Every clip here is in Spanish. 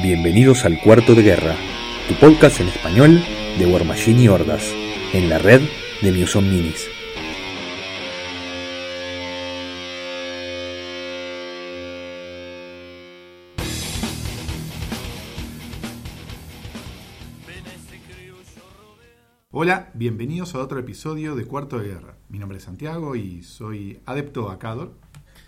Bienvenidos al Cuarto de Guerra, tu podcast en español de War Machine y Hordas, en la red de Muson Minis. Hola, bienvenidos a otro episodio de Cuarto de Guerra. Mi nombre es Santiago y soy adepto a Cador.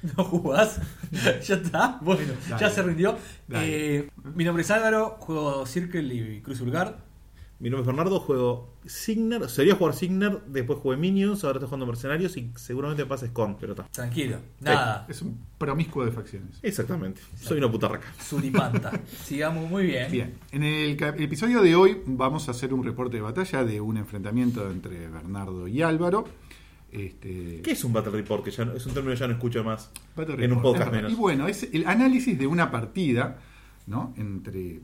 ¿No jugás? ¿Ya está? Bueno, ya se rindió. Eh, mi nombre es Álvaro, juego Circle y Cruz Vulgar. Mi nombre es Bernardo, juego Signer, sería jugar Signer, después jugué Minions, ahora estoy jugando Mercenarios y seguramente pases con, pero está. Tranquilo, nada. Es un promiscuo de facciones. Exactamente, soy una puta raca. Suripanta. Sigamos muy bien. Bien, en el episodio de hoy vamos a hacer un reporte de batalla de un enfrentamiento entre Bernardo y Álvaro. Este, ¿Qué es un Battle Report? Que ya no- es un término que ya no escucho más. Battle en un Report. podcast Es verdad. menos. Y bueno, es el análisis de una partida, ¿no? Entre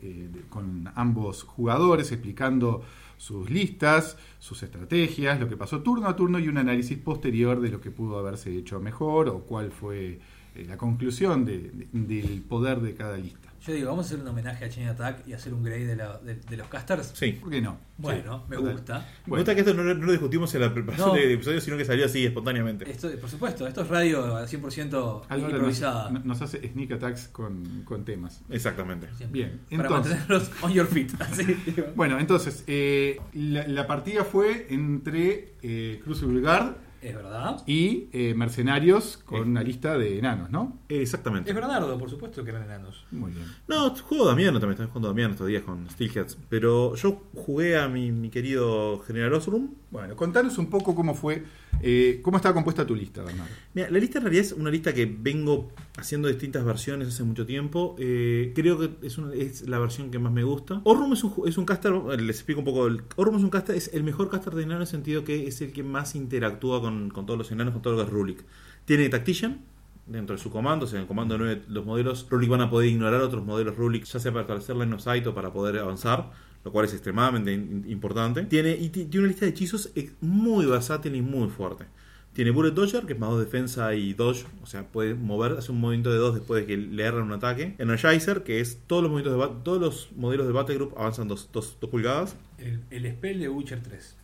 eh, de- con ambos jugadores explicando sus listas, sus estrategias, lo que pasó turno a turno y un análisis posterior de lo que pudo haberse hecho mejor o cuál fue eh, la conclusión de- de- del poder de cada lista. Yo digo, vamos a hacer un homenaje a Chain Attack y hacer un grade de, la- de- de los casters. Sí. ¿Por qué no? Bueno, me total. gusta. Me Bueno. gusta que esto no, no lo discutimos en la preparación No. del episodio, sino que salió así espontáneamente. Esto, por supuesto, esto es radio al 100% Álvaro improvisada. nos, nos hace sneak attacks con, con temas. Exactamente. Siempre. Bien, Para entonces- mantenerlos on your feet. Así. Bueno, entonces, eh, la, la partida fue entre eh, Cruz y Vulgar Es verdad. y eh, Mercenarios con una lista de enanos, ¿no? Exactamente. Es Bernardo, por supuesto que eran enanos. Muy bien. No, juego Damiano también, estoy jugando Damiano estos días con Steelheads. Pero yo jugué a mi, mi querido General Osrum. Bueno, contanos un poco cómo fue, eh, cómo estaba compuesta tu lista, Bernardo. Mira, la lista en realidad es una lista que vengo haciendo distintas versiones hace mucho tiempo. Eh, creo que es, una- es la versión que más me gusta. Orrum es un, es un caster, les explico un poco. El, Orrum es un caster, es el mejor caster de enano en el sentido que es el que más interactúa con, con todos los enanos, con todo lo que es Rulik. Tiene Tactician dentro de su comando, o sea, en el comando 9 los modelos Rulik van a poder ignorar otros modelos Rulik, ya sea para establecer line of sight o para poder avanzar. Lo cual es extremadamente importante. Tiene, y ti- tiene una lista de hechizos muy versátil y muy fuerte. Tiene Bullet Dodger, que es más 2 defensa y dodge, o sea, puede mover, hace un movimiento de 2 después de que le erran un ataque. Energizer, que es todos los movimientos de todos los modelos de Battle Group avanzan 2 pulgadas. El, el spell de Witcher 3.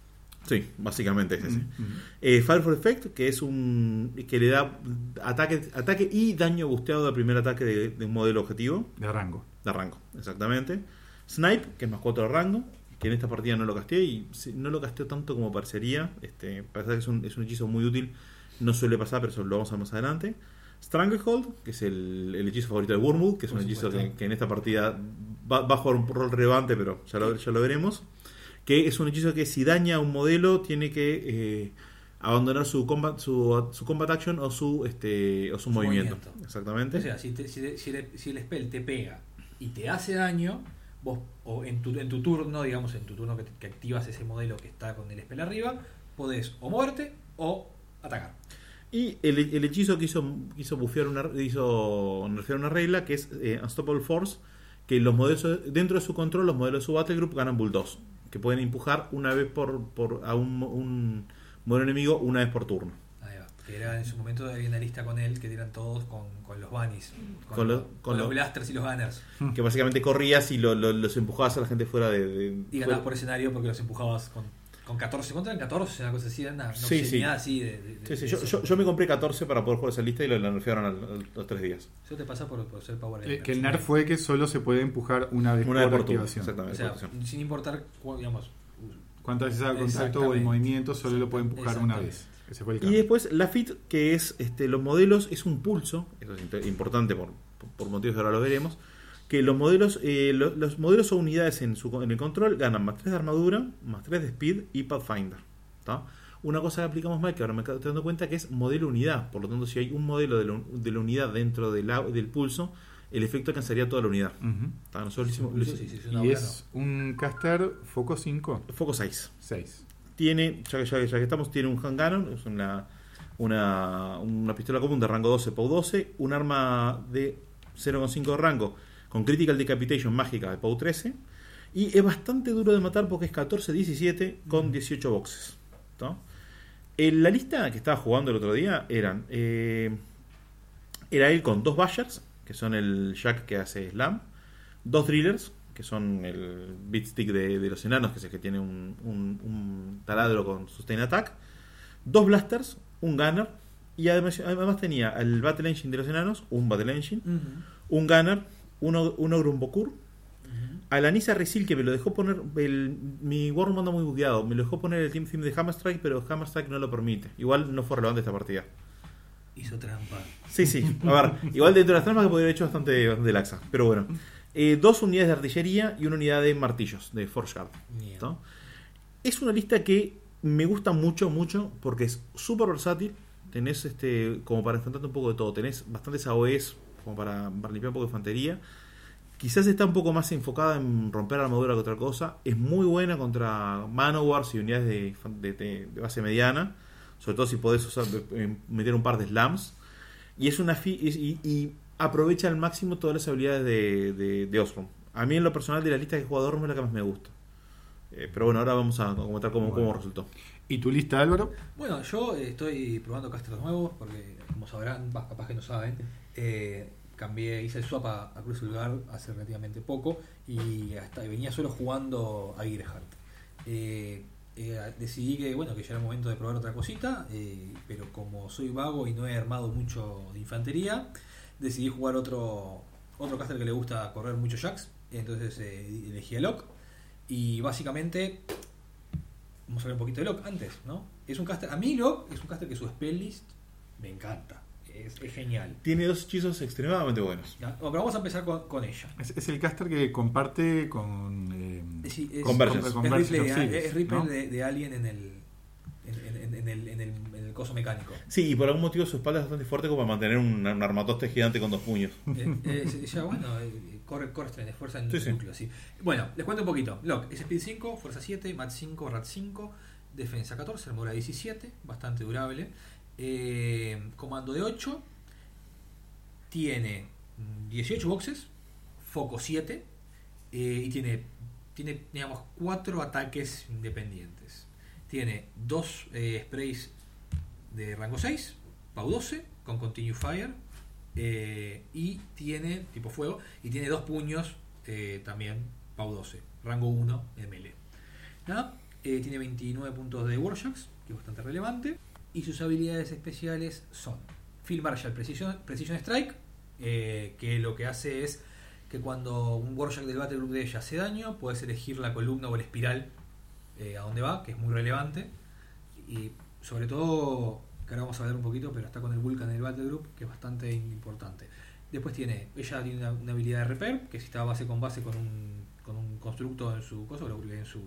Sí, básicamente es ese. Mm, mm. Eh, Fire for Effect, que es un que le da ataque, ataque y daño busteado al primer ataque de, de un modelo objetivo De rango. de rango, exactamente. Snipe, que es más 4 de rango, que en esta partida no lo casté y no lo casté tanto como parecería. Este, parece que es un, es un hechizo muy útil, no suele pasar, pero eso lo vamos a ver más adelante. Stranglehold, que es el, el hechizo favorito de Wormwood, que es Por un hechizo que en esta partida va, va a jugar un rol relevante, pero ya lo, ya lo veremos. Que es un hechizo que si daña a un modelo tiene que eh, abandonar su combat, su, su combat action o su, este, o su, Su movimiento. movimiento. Exactamente. O sea, si, te- si, te- si el, si el spell te pega y te hace daño, vos o en tu, en tu turno, digamos, en tu turno que, que activas ese modelo que está con el spell arriba, podés o moverte o atacar. Y el, el hechizo que hizo, hizo bufear una, hizo nerfear una regla que es eh, Unstoppable Force, que los modelos dentro de su control, los modelos de su Battle Group ganan Bulldogs, que pueden empujar una vez por, por a un, un modelo enemigo una vez por turno. Ahí va. Que era en su momento había una lista con él que eran todos con, con los bunnies, con, Con los, los- con con los los- blasters y los gunners. Que básicamente corrías y lo- lo- los empujabas a la gente fuera de. de- Y ganabas fuera- por escenario porque los empujabas con, con 14. ¿Cuánto eran 14? Una cosa así, una, una Sí, sí. así de, de- de- Sí, sí, de yo, yo, yo me compré 14 para poder jugar esa lista y lo, nerfearon al- los tres días. Eso te pasa por, por ser power Eh, que el nerf fue que solo se puede empujar una vez Una por por activación. exactamente. O sea, sin importar, digamos, Cuántas veces haga contacto o el movimiento, solo lo puede empujar una vez. Ese fue el Y después la FIT, que es este, los modelos, es un pulso, eso es importante por, por- por motivos que ahora lo veremos, que los modelos, eh, lo- los modelos o unidades en, su, en el control ganan más 3 de armadura, más 3 de speed y Pathfinder. ¿tá? Una cosa que aplicamos mal, que ahora me estoy dando cuenta, que es modelo unidad. Por lo tanto, si hay un modelo de la, de la unidad dentro del, au- del pulso, el efecto alcanzaría toda la unidad. ¿tá? Nosotros Sí, hicimos- sí, sí, Y es un caster foco 5, Foco 6. 6. tiene, ya que, ya, que- ya que estamos, tiene un hand cannon, es una, una, una pistola común de rango 12 POW 12, un arma de 0,5 de rango con critical decapitation mágica de POW 13 y es bastante duro de matar porque es 14-17 con 18 boxes. ¿tá? En la lista que estaba jugando el otro día eran eh, era él con dos Bashers, que son el Jack que hace Slam, dos drillers, que son el beat stick de, de los enanos, que es el que tiene un, un- un taladro con sustain attack, dos blasters, un gunner, y además, además tenía el battle engine de los enanos, un battle engine, un gunner, uno, un ogre, un bokur, a la Nisa Resil que me lo dejó poner. El, mi Warroom anda muy bugueado. Me lo dejó poner el Team Theme de Hammerstrike, pero Hammerstrike no lo permite. Igual no fue relevante esta partida. Hizo trampa. Sí, sí. A ver, igual dentro de las trampas que podría haber hecho bastante, bastante laxa. Pero bueno. Eh, dos unidades de artillería y una unidad de martillos, de Forge Guard. Es una lista que me gusta mucho, mucho, porque es súper versátil. Tenés este como para enfrentarte un poco de todo. Tenés bastantes AOEs como para, para limpiar un poco de infantería. Quizás está un poco más enfocada en romper armadura que otra cosa. Es muy buena contra Manowars y unidades de, fan- de- de- de base mediana. Sobre todo si podés usar, eh, meter un par de slams. Y es una fi- y, y- y aprovecha al máximo todas las habilidades de, de, de Osborn. A mí en lo personal de la lista de jugadores es la que más me gusta. Eh, pero bueno, ahora vamos a comentar cómo, resultó. ¿Y tu lista, Álvaro? Bueno, yo eh, estoy probando casters nuevos porque, como sabrán, bah, capaz que no saben, eh, cambié, hice el swap a, a Cruz Guard hace relativamente poco y hasta venía solo jugando a Gearhart. Eh, eh, decidí que bueno que ya era el momento de probar otra cosita, eh, pero como soy vago y no he armado mucho de infantería, decidí jugar otro otro caster que le gusta correr mucho jacks, entonces elegí a Locke y básicamente vamos a hablar un poquito de Locke antes, ¿no? Es un caster, a mí Locke es un caster que su spell list me encanta, es, es genial. Tiene dos hechizos extremadamente buenos. pero vamos a empezar con, con ella. Es, es el caster que comparte con. eh, Sí, es, Convergence. de- Seals, es Ripley ¿no? de, de Alien en el en, en- en el, en el, en el coso mecánico. Sí, y por algún motivo su espalda es bastante fuerte como para mantener un, un armatoste gigante con dos puños. Eh, eh, ya, bueno, eh, corre, corre tren, fuerza en Sí, sí. núcleo, sí. Bueno, les cuento un poquito. Locke es Speed 5, Fuerza 7, Mat 5, Rat 5, Defensa 14, Armadura 17, bastante durable. Eh, comando de 8, tiene mm, 18 boxes, foco 7, eh, y tiene, tiene, digamos, 4 ataques independientes. Tiene 2 sprays de rango 6, PAU 12, con Continue Fire, eh, y tiene, tipo fuego, y tiene dos puños eh, también, PAU 12, rango 1 de melee. Eh, tiene 29 puntos de Warshocks, que es bastante relevante, y sus habilidades especiales son Field Marshal Precision, Precision Strike, eh, que lo que hace es que cuando un Warshak del Battle Group de ella hace daño, puedes elegir la columna o la espiral eh, a dónde va, que es muy relevante. Y sobre todo, que ahora vamos a ver un poquito, pero está con el Vulcan en el Battle Group, que es bastante importante. Después tiene, ella tiene una, habilidad de repair, que si está base con base con un, con un constructo en su cosa, lo- en su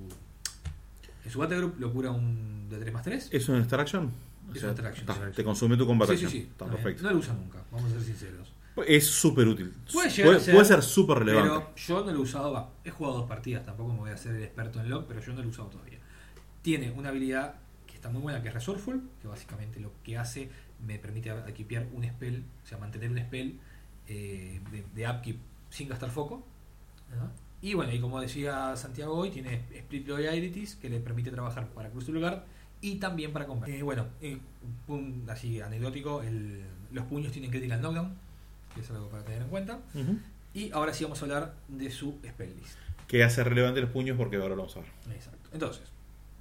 en su Battle Group lo cura un de 3 más 3. ¿Es una Star Action? Es una Star Action, está, Star Action. te consume tu combate Sí, sí, sí. Perfecto. No lo usa nunca, vamos a ser sinceros. Es súper útil. Puede ser, puede ser súper relevante. Pero yo no lo he usado, he jugado dos partidas, tampoco me voy a hacer el experto en log, pero yo no lo he usado todavía. Tiene una habilidad que está muy buena, que es Resourceful, que básicamente lo que hace me permite equipear un spell, o sea, mantener un spell eh, de, de upkeep sin gastar foco. ¿no? Y bueno, y como decía Santiago hoy, tiene Split Loyalties, que le permite trabajar para Cruz Lugar y también para combat. Eh, bueno, eh, un, así anecdótico, el- los puños tienen Critical Knockdown, que es algo para tener en cuenta. Ujú. Y ahora sí vamos a hablar de su spell list. Que hace relevante los puños porque ahora lo vamos a ver. Exacto. Entonces,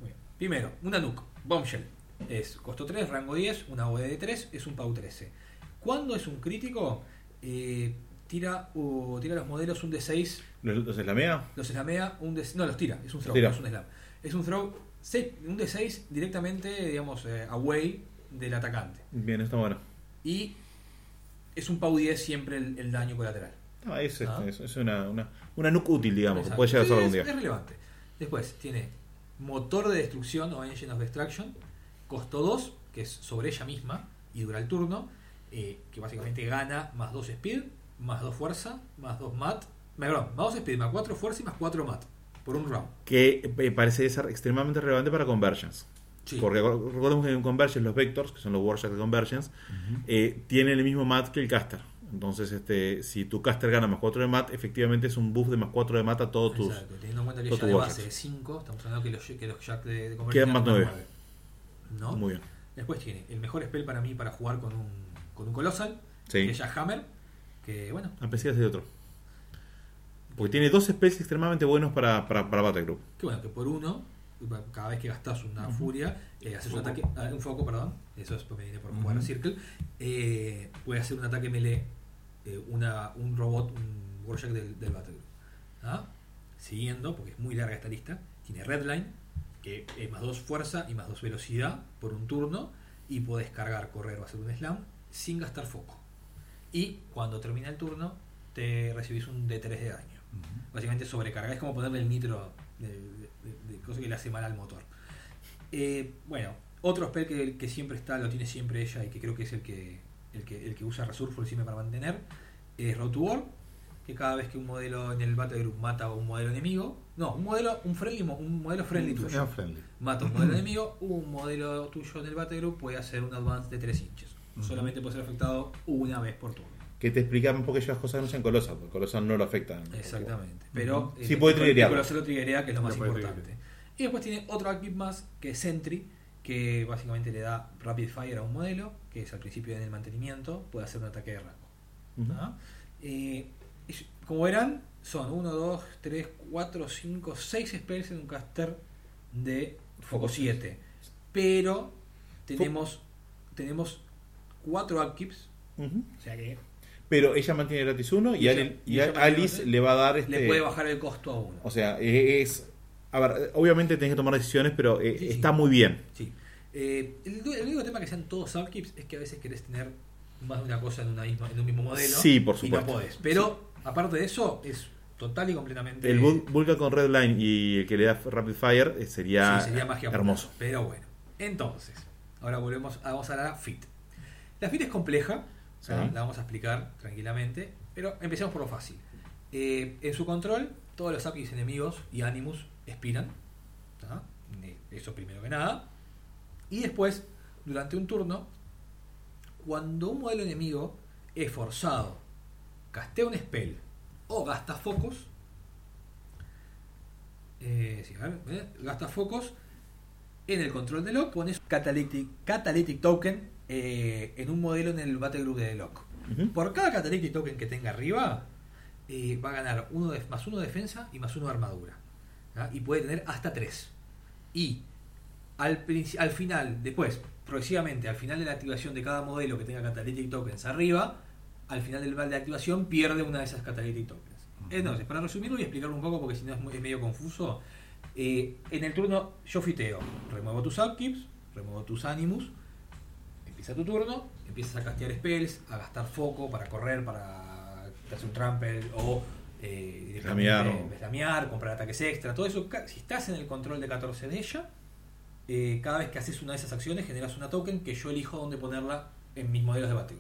muy bien. primero, una nuke, Bombshell. Es costo 3, rango 10, una OD de 3, es un PAU 13. Cuando es un crítico, eh, tira, uh, tira los modelos un D6, ¿Los, los slamea? los slamea, un D no, los tira, es un throw, no es un slam. Es un throw, se- un D6 directamente, digamos, eh, away del atacante. Bien, está bueno. Y es un PAU 10 siempre el, el daño colateral. Ah, es, Ah. es, es una, una, una nuke útil, digamos, que Exacto. puede llegar a usar algún día. es relevante. Después tiene motor de destrucción o engine of destruction, costo 2, que es sobre ella misma y dura el turno, eh, que básicamente gana más 2 speed, más 2 fuerza, más 2 mat, perdón, más 2 speed, más 4 fuerza y más 4 mat por un round. Que eh, parece ser extremadamente relevante para Convergence. Sí. Porque recor- recordemos que en Convergence los Vectors, que son los Warshots de Convergence, eh, tienen el mismo mat que el caster. Entonces, este, si tu caster gana más 4 de mat, efectivamente es un buff de más 4 de mat a todos tus. Exacto, teniendo en cuenta que ya de tus base es 5, estamos hablando que los, que los jack de, de Quedan más nueve. ¿No? Muy bien. Después tiene el mejor spell para mí para jugar con un, con un Colossal, Sí. que es Hammer, que bueno, A pesar de otro. Porque tiene dos spells extremadamente buenos para, para, para Battle Group. Que bueno, que por uno, cada vez que gastas una furia, eh, haces un ataque, ah, un foco, perdón, eso es porque viene por jugar a Ujú. Circle, eh, puede hacer un ataque melee, eh, una, un robot, un Warjack del, del Battle Group. ¿Ah? Siguiendo, porque es muy larga esta lista, tiene Redline, que es más 2 fuerza y más 2 velocidad por un turno, y puedes cargar, correr o hacer un slam sin gastar foco. Y cuando termina el turno, te recibís un D3 de daño. Básicamente sobrecarga, es como ponerle el nitro de, de- de cosa que le hace mal al motor. Eh, bueno, otro spell que, que siempre está, lo tiene siempre ella y que creo que es el que el que, el que usa Resurful siempre para mantener, es Road to War, que cada vez que un modelo en el Battle Group mata a un modelo enemigo, no, un modelo, un friendly, un modelo friendly tuyo, friendly. mata a un modelo enemigo, un modelo tuyo en el Battle Group puede hacer un advance de 3 inches. Ujú. Solamente puede ser afectado una vez por turno. Que te explicaba un poco que las cosas no sean Colosal, porque Colosal no lo afecta. Exactamente. Pero Sí eh, puede el- triggerearlo. el Colosal lo triggerea, que es lo más puede importante. Y después tiene otro active más, que es Sentry, que básicamente le da Rapid Fire a un modelo, que es al principio en el mantenimiento, puede hacer un ataque de rango. Ujú. ¿Ah? Eh, es- como verán, son 1, 2, 3, 4, 5, 6 spells en un caster de Foco 7. Pero tenemos, tenemos 4 upkeeps, Ujú. o sea que Pero ella mantiene gratis uno y, Y ella- y y Alice le va a dar este. le puede bajar el costo a uno. O sea, eh, es. A ver, obviamente tenés que tomar decisiones, pero eh, Sí, sí. está muy bien. Sí. Eh, el, el único tema que sean todos upkeeps es que a veces querés tener más de una cosa en, una misma, en un mismo modelo. Sí, por Y supuesto. no podés. Pero, aparte de eso, es total y completamente. El Vul- Vulcan con Red Line y el que le da Rapid Fire eh, sería, sí, sería magia pura. hermoso. Pero bueno. Entonces, ahora volvemos a, vamos a la FIT. La FIT es compleja, ¿ah? la vamos a explicar tranquilamente, pero empecemos por lo fácil. Eh, en su control, todos los upkeeps enemigos y Animus expiran. ¿ah? Eso primero que nada. Y después, durante un turno, cuando un modelo enemigo es forzado, castea un spell o gasta focos, eh, sí, a ver, eh, gasta focos, en el control de lock pones Catalytic, catalytic Token eh, en un modelo en el Battle Group de lock. Ujú. Por cada Catalytic Token que tenga arriba, eh, va a ganar uno de, más uno de defensa y más uno de armadura. Y puede tener hasta tres. Y al, final, después, progresivamente, al final de la activación de cada modelo que tenga Catalytic Tokens arriba, al final del val de activación pierde una de esas Catalytic Tokens. Entonces, para resumirlo y explicarlo un poco, porque si no es, muy- es medio confuso, eh, en el turno yo fiteo, remuevo tus upkeeps, remuevo tus animus, empieza tu turno, empiezas a castear spells, a gastar foco para correr, para hacer un trample o eh, directamente comprar ataques extra, todo eso. Si estás en el control de 14 de ella, eh, cada vez que haces una de esas acciones generas una token que yo elijo dónde ponerla en mis modelos de battle.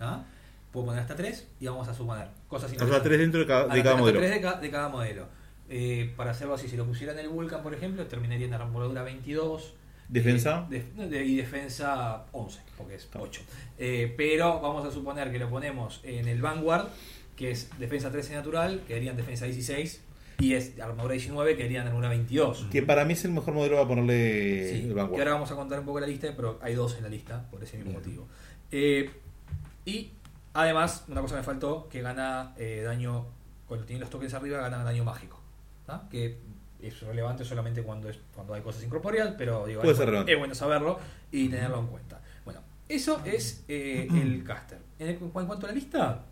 ¿Ah? Puedo poner hasta 3 y vamos a suponer cosas interesantes. tres dentro de cada, de Hasta- cada hasta modelo. tres de, ca- de cada modelo. Eh, para hacerlo así, si lo pusiera en el Vulcan, por ejemplo, terminaría en armadura 22. ¿Defensa? eh, de- y defensa 11, porque es 8. Eh, pero vamos a suponer que lo ponemos en el Vanguard, que es defensa 13 natural, que harían defensa 16. Y es armadura 19, que harían armadura 22. Que para mí es el mejor modelo para ponerle Sí, el que Vanguard. ahora vamos a contar un poco la lista, pero hay dos en la lista por ese mismo Bien. motivo. Eh, y además, una cosa me faltó, que gana eh, daño, cuando tiene los tokens arriba, gana daño mágico. ¿tá? Que es relevante solamente cuando es cuando hay cosas incorporeales, pero digo, Puede es, ser bueno- relevante. es bueno saberlo y tenerlo en cuenta. Bueno, eso es eh, el caster. En, el- en cuanto a la lista,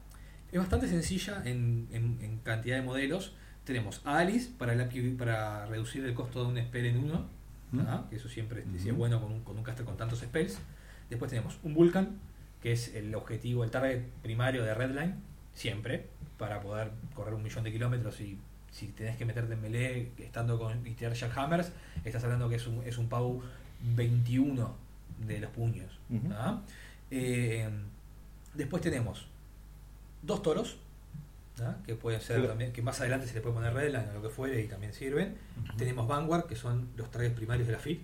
es bastante sencilla en, en- en cantidad de modelos. Tenemos a Alice para, para reducir el costo de un spell en uno, que eso siempre sí es bueno con un, con un caster con tantos spells. Después tenemos un Vulcan, que es el objetivo, el target primario de Redline, siempre, para poder correr un millón de kilómetros y si tenés que meterte en melee estando con y tirar Jackhammers, estás hablando que es un, es un Pau 21 de los puños. ¿ah? Eh, después tenemos dos toros, ¿ah? que pueden ser también, que más adelante se le puede poner Redline o lo que fuere y también sirven. Tenemos Vanguard, que son los targets primarios de la FIT.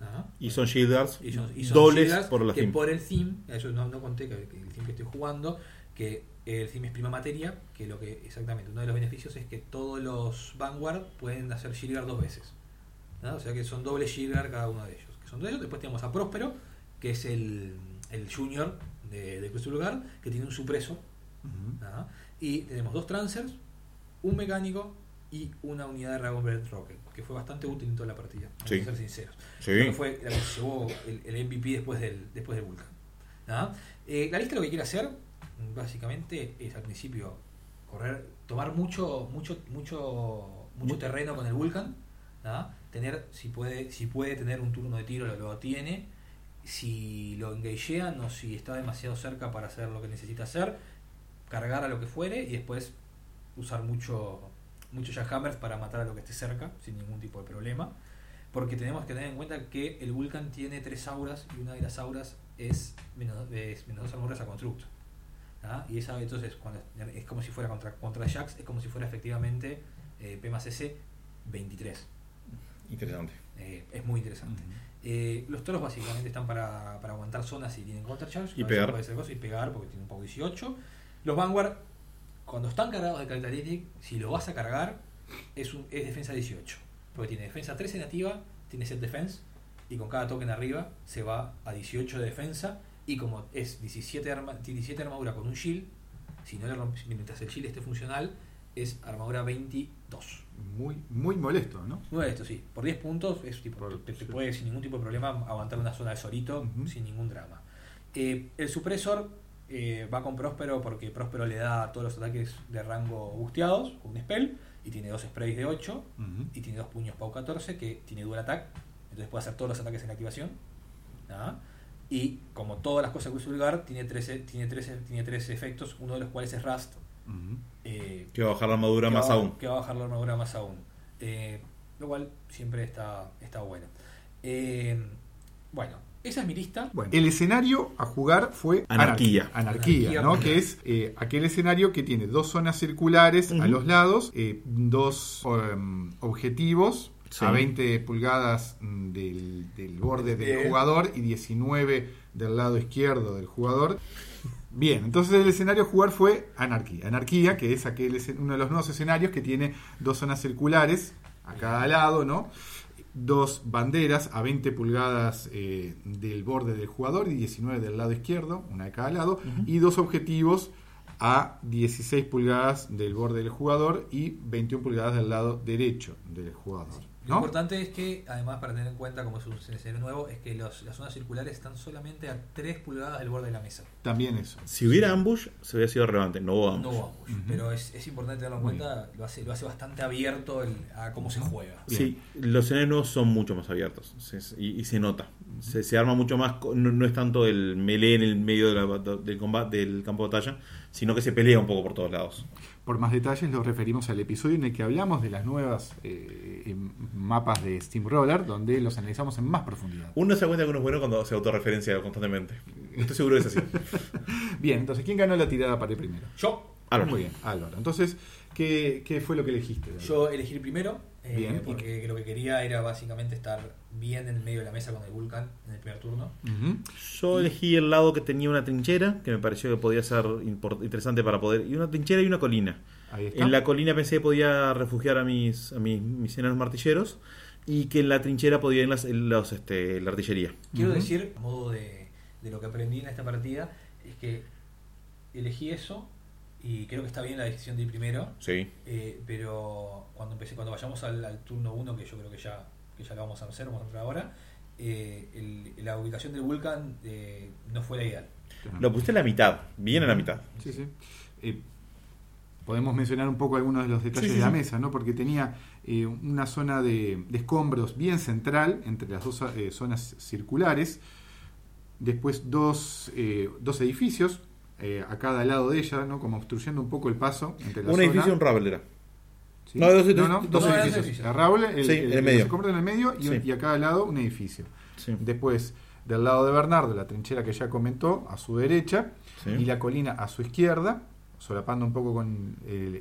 ¿ah? Y son Shielders Y son, y son dobles por la que theme. por el theme, eso no, no conté que, que el theme que estoy jugando, que el theme es prima materia, que lo que exactamente uno de los beneficios es que todos los Vanguard pueden hacer Shieldguard dos veces. ¿no? O sea que son doble Shieldguard cada uno de ellos. Que son de ellos. Después tenemos a Próspero, que es el, el junior de, de Cruz Lugar, que tiene un supreso. Y tenemos dos Trancers, un mecánico y una unidad de Dragon Breath Rocket, que fue bastante útil en toda la partida, vamos Sí. a ser sinceros. Sí. Creo que fue la que llevó el, el MVP después del, después del Vulcan. Eh, la lista lo que quiere hacer, básicamente, es al principio correr, tomar mucho, mucho, mucho, mucho Mu- terreno con el Vulcan, tener, si puede, si puede tener un turno de tiro, lo, lo tiene. Si lo engagean o si está demasiado cerca para hacer lo que necesita hacer, cargar a lo que fuere y después usar mucho, mucho jackhammers para matar a lo que esté cerca, sin ningún tipo de problema. Porque tenemos que tener en cuenta que el Vulcan tiene tres auras y una de las auras es menos, es menos dos armaduras a constructo. ¿Ah? Y esa entonces cuando es como si fuera contra, contra Jax, es como si fuera efectivamente eh, P más S 23. Interesante. Eh, es muy interesante. Eh, los toros básicamente están para, para aguantar zonas y tienen counter charge. Y pegar. eso puede ser cosa, y pegar porque tienen un poco 18. Los Vanguard, cuando están cargados de Catalytic, si lo vas a cargar, es, un, es defensa 18. Porque tiene defensa 13 nativa, tiene set defense, y con cada token arriba se va a 18 de defensa. Y como es 17, arma, 17 armadura con un shield, si no le rompes, mientras el shield esté funcional, es armadura 22. Muy, muy molesto, ¿no? No esto sí, por 10 puntos es tipo, Por- te, te sí. puede sin ningún tipo de problema aguantar una zona de solito sin ningún drama. Eh, el supresor eh, va con Próspero porque Próspero le da todos los ataques de rango busteados, con un spell, y tiene dos sprays de 8, Ujú. y tiene dos puños Pau 14 que tiene dual attack, entonces puede hacer todos los ataques en activación. ¿ah? Y como todas las cosas que usa Ulgar, tiene 13, tiene, 13, tiene 13 efectos, uno de los cuales es Rust. Eh, Que va a bajar la armadura más va- aún. Que va a bajar la armadura más aún. Eh, lo cual siempre está, está bueno. Eh, bueno, esa es mi lista. Bueno, el escenario a jugar fue Anarquía. Anarquía, Anarquía, ¿no? Que es eh, aquel escenario que tiene dos zonas circulares a los lados, eh, dos em, objetivos Sí. a 20 pulgadas mm, del, del borde del Bien. jugador y 19 del lado izquierdo del jugador. Bien, entonces el escenario a jugar fue Anarquía. Anarquía, que es aquel uno de los nuevos escenarios que tiene dos zonas circulares a cada lado, ¿no? Dos banderas a 20 pulgadas eh, del borde del jugador y 19 del lado izquierdo, una de cada lado, y dos objetivos a 16 pulgadas del borde del jugador y 21 pulgadas del lado derecho del jugador. Lo ¿no? importante es que, además, para tener en cuenta, como es un escenario nuevo, es que los- las zonas circulares están solamente a 3 pulgadas del borde de la mesa. También eso. Si hubiera ambush, se hubiera sido relevante. No hubo ambush. No hubo ambush, pero es, es importante tenerlo en cuenta. Lo hace, lo hace bastante abierto el- a cómo se juega. Sí, los escenarios nuevos son mucho más abiertos se- y, y se nota. Se, se arma mucho más, co- no, no es tanto el melee en el medio de la del, combate, del campo de batalla, sino que se pelea un poco por todos lados. Por más detalles los referimos al episodio en el que hablamos de las nuevas eh, em, mapas de Steamroller, donde los analizamos en más profundidad. Uno se da cuenta que uno es bueno cuando se autorreferencia constantemente. Estoy seguro que es así. Bien, entonces, ¿quién ganó la tirada para el primero? Yo, Álvaro. Muy bien, Álvaro. Entonces, ¿qué, qué fue lo que elegiste? Álvaro? yo elegí el primero, eh, Bien. porque lo que quería era básicamente estar bien en el medio de la mesa con el Vulcan en el primer turno. Ujú. Yo elegí el lado que tenía una trinchera, que me pareció que podía ser interesante para poder. Y una trinchera y una colina. Ahí está. En la colina pensé que podía refugiar a mis, a mis, mis enanos martilleros. Y que en la trinchera podía ir las, los, este, la artillería. Quiero Ujú. decir, a modo de, de lo que aprendí en esta partida, es que elegí eso y creo que está bien la decisión de ir primero, Sí. eh, pero cuando empecé, cuando vayamos al, al turno 1, que yo creo que ya, que ya lo vamos a hacer, vamos a entrar ahora, eh, el- la ubicación del Vulcan eh, no fue la ideal. Lo puse a la mitad, bien a la mitad. Sí, sí. Eh, podemos mencionar un poco algunos de los detalles Sí, sí, de la mesa, ¿no? Porque tenía eh, una zona de, de escombros bien central entre las dos eh, zonas circulares. Después dos, eh, dos edificios eh, a cada lado de ella, ¿no? Como obstruyendo un poco el paso entre la Un zona. edificio y un Ravel era. ¿Sí? No, dos- no, dos- no, dos dos edificios. el, Sí, el- en el los medio. escombros en el medio y, Sí. y a cada lado un edificio. Sí. Después, del lado de Bernardo, la trinchera que ya comentó, a su derecha, Sí. y la colina a su izquierda, solapando un poco con el,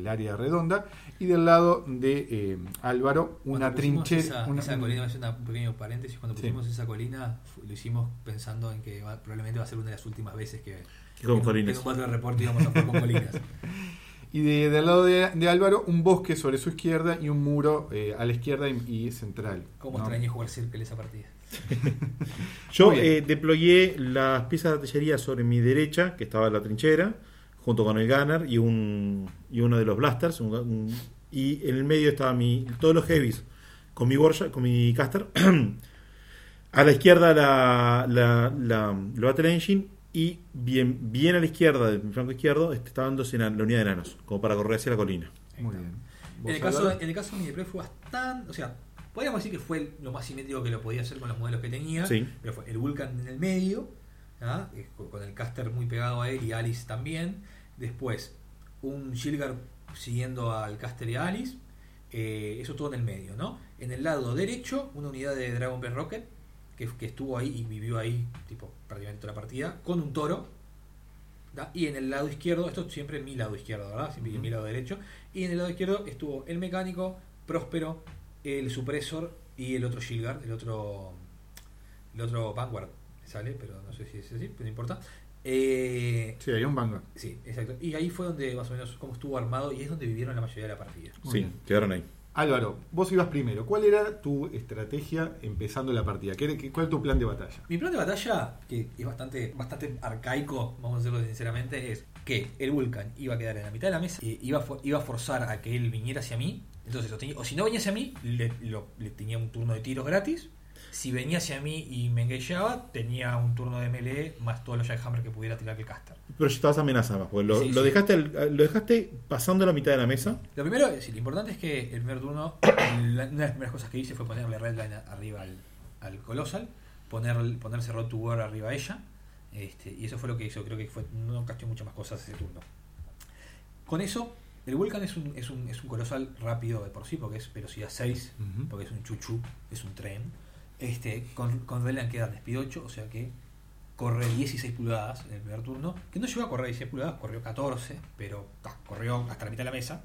el área redonda, y del lado de eh, Álvaro, una trinchera. Esa, una- esa colina, voy a hacer una- un pequeño paréntesis, cuando Sí. pusimos esa colina, lo hicimos pensando en que va- probablemente va a ser una de las últimas veces que, Que con que colinas. en un cuatro de reporte íbamos a jugar con colinas. y de- del lado de, de Álvaro, un bosque sobre su izquierda y un muro eh, a la izquierda y, y central. ¿Cómo ¿no? extrañé jugar Circle esa partida? Yo eh, deployé las piezas de artillería sobre mi derecha, que estaba en la trinchera, junto con el Gunner y un y uno de los blasters. un- un- y en el medio estaba mi todos los heavies con mi Warja- con mi caster. a la izquierda la, la, la, la Battle Engine y bien, bien a la izquierda, de mi flanco izquierdo, este, estaba dándose la, la unidad de enanos, como para correr hacia la colina. Muy bien. En ¿Vos, el, caso, en el caso de mi deploy fue bastante. O sea, podríamos decir que fue lo más simétrico que lo podía hacer con los modelos que tenía. Sí. Pero fue el Vulcan en el medio, ¿ah? Con el caster muy pegado a él y Alice también. Después, un Shilgar siguiendo al caster Alice. Eh, eso todo en el medio, ¿no? En el lado derecho, una unidad de Dragon Breath Rocket que, que estuvo ahí y vivió ahí, tipo, prácticamente toda la partida, con un toro. ¿da? Y en el lado izquierdo, esto siempre en mi lado izquierdo, ¿verdad? Siempre en mi lado derecho. Y en el lado izquierdo estuvo el mecánico, Próspero, el supresor y el otro Shilgard, el otro el otro Vanguard sale, pero no sé si es así, pero no importa. Eh, Sí, hay un Vanguard. sí, exacto. Y ahí fue donde más o menos cómo estuvo armado y es donde vivieron la mayoría de la partida. Muy sí, bien. quedaron ahí. Álvaro, vos ibas primero. ¿Cuál era tu estrategia empezando la partida? ¿Qué era- qué- ¿Cuál es tu plan de batalla? Mi plan de batalla, que es bastante, bastante arcaico, vamos a decirlo sinceramente, es que el Vulcan iba a quedar en la mitad de la mesa, eh, iba, iba a forzar a que él viniera hacia mí, entonces o, tenía- o si no venía hacia mí, le, lo- le tenía un turno de tiros gratis, si venía hacia mí y me engageaba, tenía un turno de melee más todos los Jackhammer que pudiera tirar el caster. Pero ya estabas amenazado, porque lo, Sí, lo sí. dejaste lo dejaste pasando la mitad de la mesa. Lo primero, sí, lo importante es que el primer turno, la- una de las primeras cosas que hice fue ponerle Redline arriba al, al Colossal, poner, ponerse Road to War arriba a ella, este, y eso fue lo que hizo. Creo que fue, no casteó muchas más cosas ese turno. Con eso, el Vulcan es un, es un, es un Colossal rápido de por sí, porque es velocidad 6, Ujú. porque es un chuchu, es un tren. Este, con, con Redline queda en speed 8, o sea que corre 16 pulgadas en el primer turno, que no llegó a correr 16 pulgadas, corrió 14, pero corrió hasta la mitad de la mesa.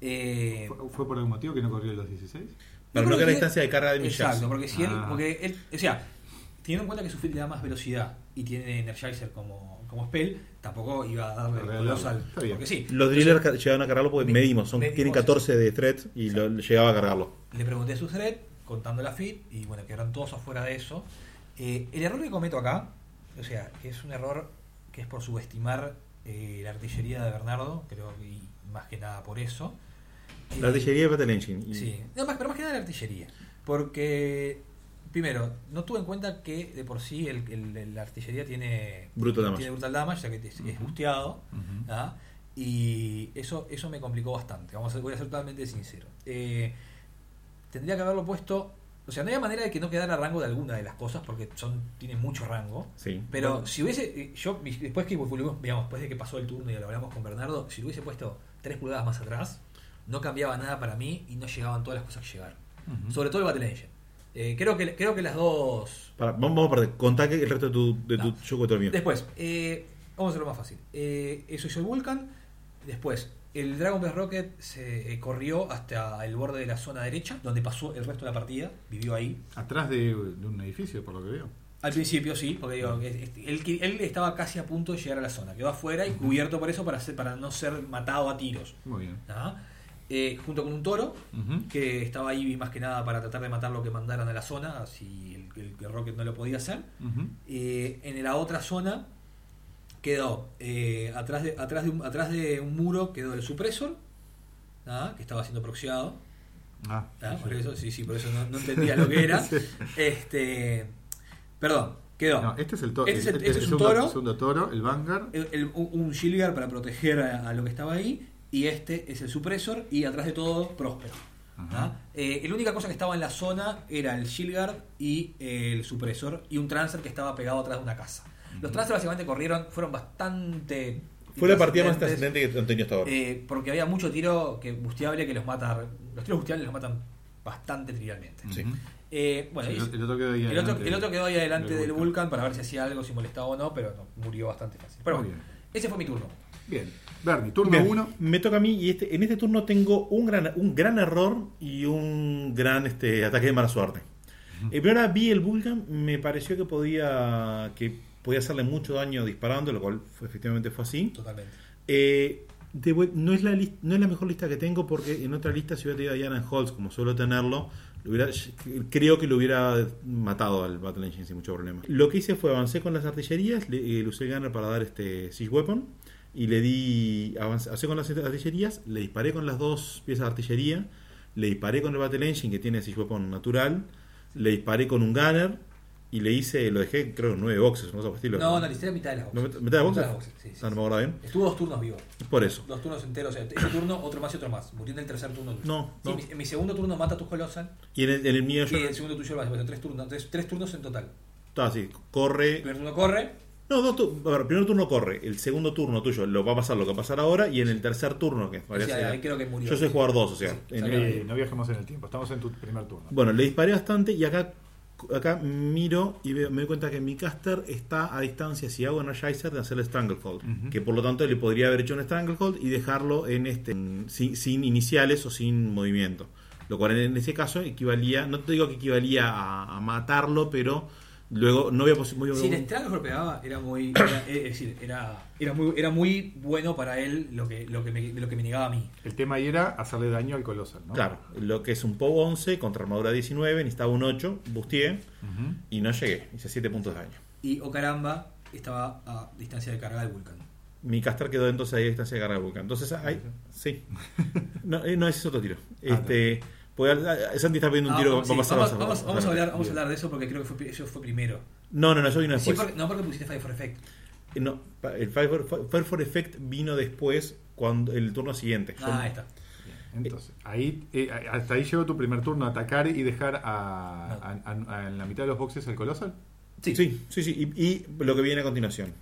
Eh, ¿Fue, fue por algún motivo que no corrió los 16? Para creo no que la que- distancia de carga de millas. Exacto, porque si él, Ah. porque él, o sea, teniendo en cuenta que su field le da más velocidad y tiene Energizer como, como spell, tampoco iba a darle colosal. Porque sí. Los drillers llegaron a cargarlo porque Me- medimos, son, medimos tienen eso. 14 de threat y lo, llegaba a cargarlo. Le pregunté a su thread, contando la feed, y bueno, quedaron todos afuera de eso. Eh, el error que cometo acá, o sea, que es un error que es por subestimar eh, la artillería de Bernardo, creo que más que nada por eso. La artillería de Battle Engine. y- Sí, no, más, pero más que nada la artillería. Porque, primero, no tuve en cuenta que de por sí el, el- la artillería tiene Brutal damage. tiene brutal damage, ya que es, es busteado. ¿ah? Y eso, eso me complicó bastante. Vamos a, voy a ser totalmente sincero. Eh, tendría que haberlo puesto. O sea, no había manera de que no quedara rango de alguna de las cosas porque son tienen mucho rango. Sí. Pero Bueno, si hubiese, eh, yo después que volvimos, digamos, después de que pasó el turno y lo hablamos con Bernardo, si lo hubiese puesto 3 pulgadas más atrás, no cambiaba nada para mí y no llegaban todas las cosas que llegaron. Sobre todo el Battle Engine. Eh, creo que creo que las dos. para- vamos, a partir. Contá que el resto de tu, de tu No. yo el mío. Después, eh, vamos a hacerlo más fácil. Eh, eso hizo el Vulcan. Después, el Dragon Ball Rocket se eh, corrió hasta el borde de la zona derecha, donde pasó el resto de la partida. Vivió ahí. Atrás de, de un edificio, por lo que veo. Al principio sí, porque digo, es- es- él, él estaba casi a punto de llegar a la zona. Quedó afuera y cubierto por eso para, ser- para no ser matado a tiros. Muy bien. ¿ah? Eh, junto con un toro que estaba ahí más que nada para tratar de matar lo que mandaran a la zona, si el, el- el Rocket no lo podía hacer. Eh, en la otra zona quedó eh, atrás, de, atrás, de un, atrás de un muro quedó el supresor, ¿ah? que estaba siendo proxiado. Ah, ¿ah? Por eso, sí, sí, por eso no, no entendía lo que era. este, perdón, quedó No, este es el toro. Este es el- este es un segundo, toro. segundo toro, el Vanguard. el- el- un Shilgar para proteger a, a lo que estaba ahí. Y este es el supresor. Y atrás de todo, Próspero. ¿ah? Eh, la única cosa que estaba en la zona era el Shilgard y el supresor. Y un transfer que estaba pegado atrás de una casa. Los transfers básicamente corrieron, fueron bastante. Fue la partida más trascendente que han tenido hasta ahora. eh, porque había mucho tiro que busteable que los mata. Los tiros busteables los matan bastante trivialmente. Sí. Eh, bueno, Sí, el, el otro quedó ahí el otro, adelante el otro quedó ahí adelante del Vulcan. Vulcan para ver si hacía algo, si molestaba o no, pero no, murió bastante fácil. Pero Muy bueno, bien. ese fue mi turno. Bien. Bernie, turno Bien, 1. Me toca a mí y este, en este turno tengo un gran, un gran error y un gran este, ataque de mala suerte. El primero vi el Vulcan, me pareció que podía que podía hacerle mucho daño disparando, lo cual fue- efectivamente fue así. Totalmente. Eh, de no, es la lis- no es la mejor lista que tengo porque en otra lista, si hubiera tenido a Diana Holtz, como suelo tenerlo, lo hubiera- creo que lo hubiera matado al Battle Engine sin mucho problema. Lo que hice fue avancé con las artillerías, le, eh, usé el Gunner para dar este Siege Weapon. y le di. Avancé, avancé con las artillerías, le disparé con las dos piezas de artillería, le disparé con el Battle Engine que tiene Siege Weapon natural, le disparé con un Gunner y le hice, lo dejé, creo, nueve boxes, una cosa por estilo. No, no, le hiciste la mitad de las ¿No, boxes. ¿Mitad de boxes? boxes, sí, sí, Ah, no sí. me acuerdo bien. Estuvo dos turnos vivo. Por eso. Dos turnos enteros. o sea, ese turno, otro más y otro más. Murió en el tercer turno. tuyo. No, Sí, no. mi- en mi segundo turno mata a tu Colossal. Y en el, en el mío Y yo. en el segundo tuyo lo vas a hacer tres turnos. Tres, tres turnos en total. Estaba así, corre. El primer turno corre. No, dos tu- a ver, primer turno corre, el segundo turno tuyo lo va a pasar lo que va a pasar ahora y en el tercer turno, que O sea, ser- ahí creo que murió. yo soy jugador 2, o sea, Sí, en- sabía. Eh, no viajemos en el tiempo, estamos en tu primer turno. Bueno, le disparé bastante y acá, acá miro y veo- me doy cuenta que mi caster está a distancia, si hago Energizer, de hacerle Stranglehold. Ujú. Que por lo tanto le podría haber hecho un Stranglehold y dejarlo en este sin, sin iniciales o sin movimiento. Lo cual en ese caso equivalía, no te digo que equivalía a, a matarlo, pero luego no había posibilidad. Si el Stranglehold pegaba, era muy. Era, es decir, era, era, muy, era muy bueno para él lo que, lo, que me, lo que me negaba a mí. El tema ahí era hacerle daño al Colossal, ¿no? Claro, lo que es un POW 11 contra armadura 19, necesitaba un 8, busteé y no llegué, hice 7 puntos de daño. Y o caramba, estaba a distancia de carga del Vulcan. Mi caster quedó entonces ahí a distancia de carga de Vulcan. Entonces, ahí, sí. No, eh, no, ese es otro tiro. Este, porque, Santi está pidiendo un Ah, tiro. vamos, sí, vamos a vamos- pasar- vamos- vamos a hablar, vamos a Bien. hablar de eso porque creo que fue, eso fue primero. No, no, no, eso vino Sí, después. porque- no porque pusiste Fire for Effect. Eh, no, el Fire for, Fire for Effect vino después, cuando el turno siguiente. Yo- Ah, ahí está. Entonces, ahí, eh, hasta ahí llegó tu primer turno, atacar y dejar a, a- a- a- en la mitad de los boxes al Colossal. Sí. Sí, sí, sí. Y, y lo que viene a continuación.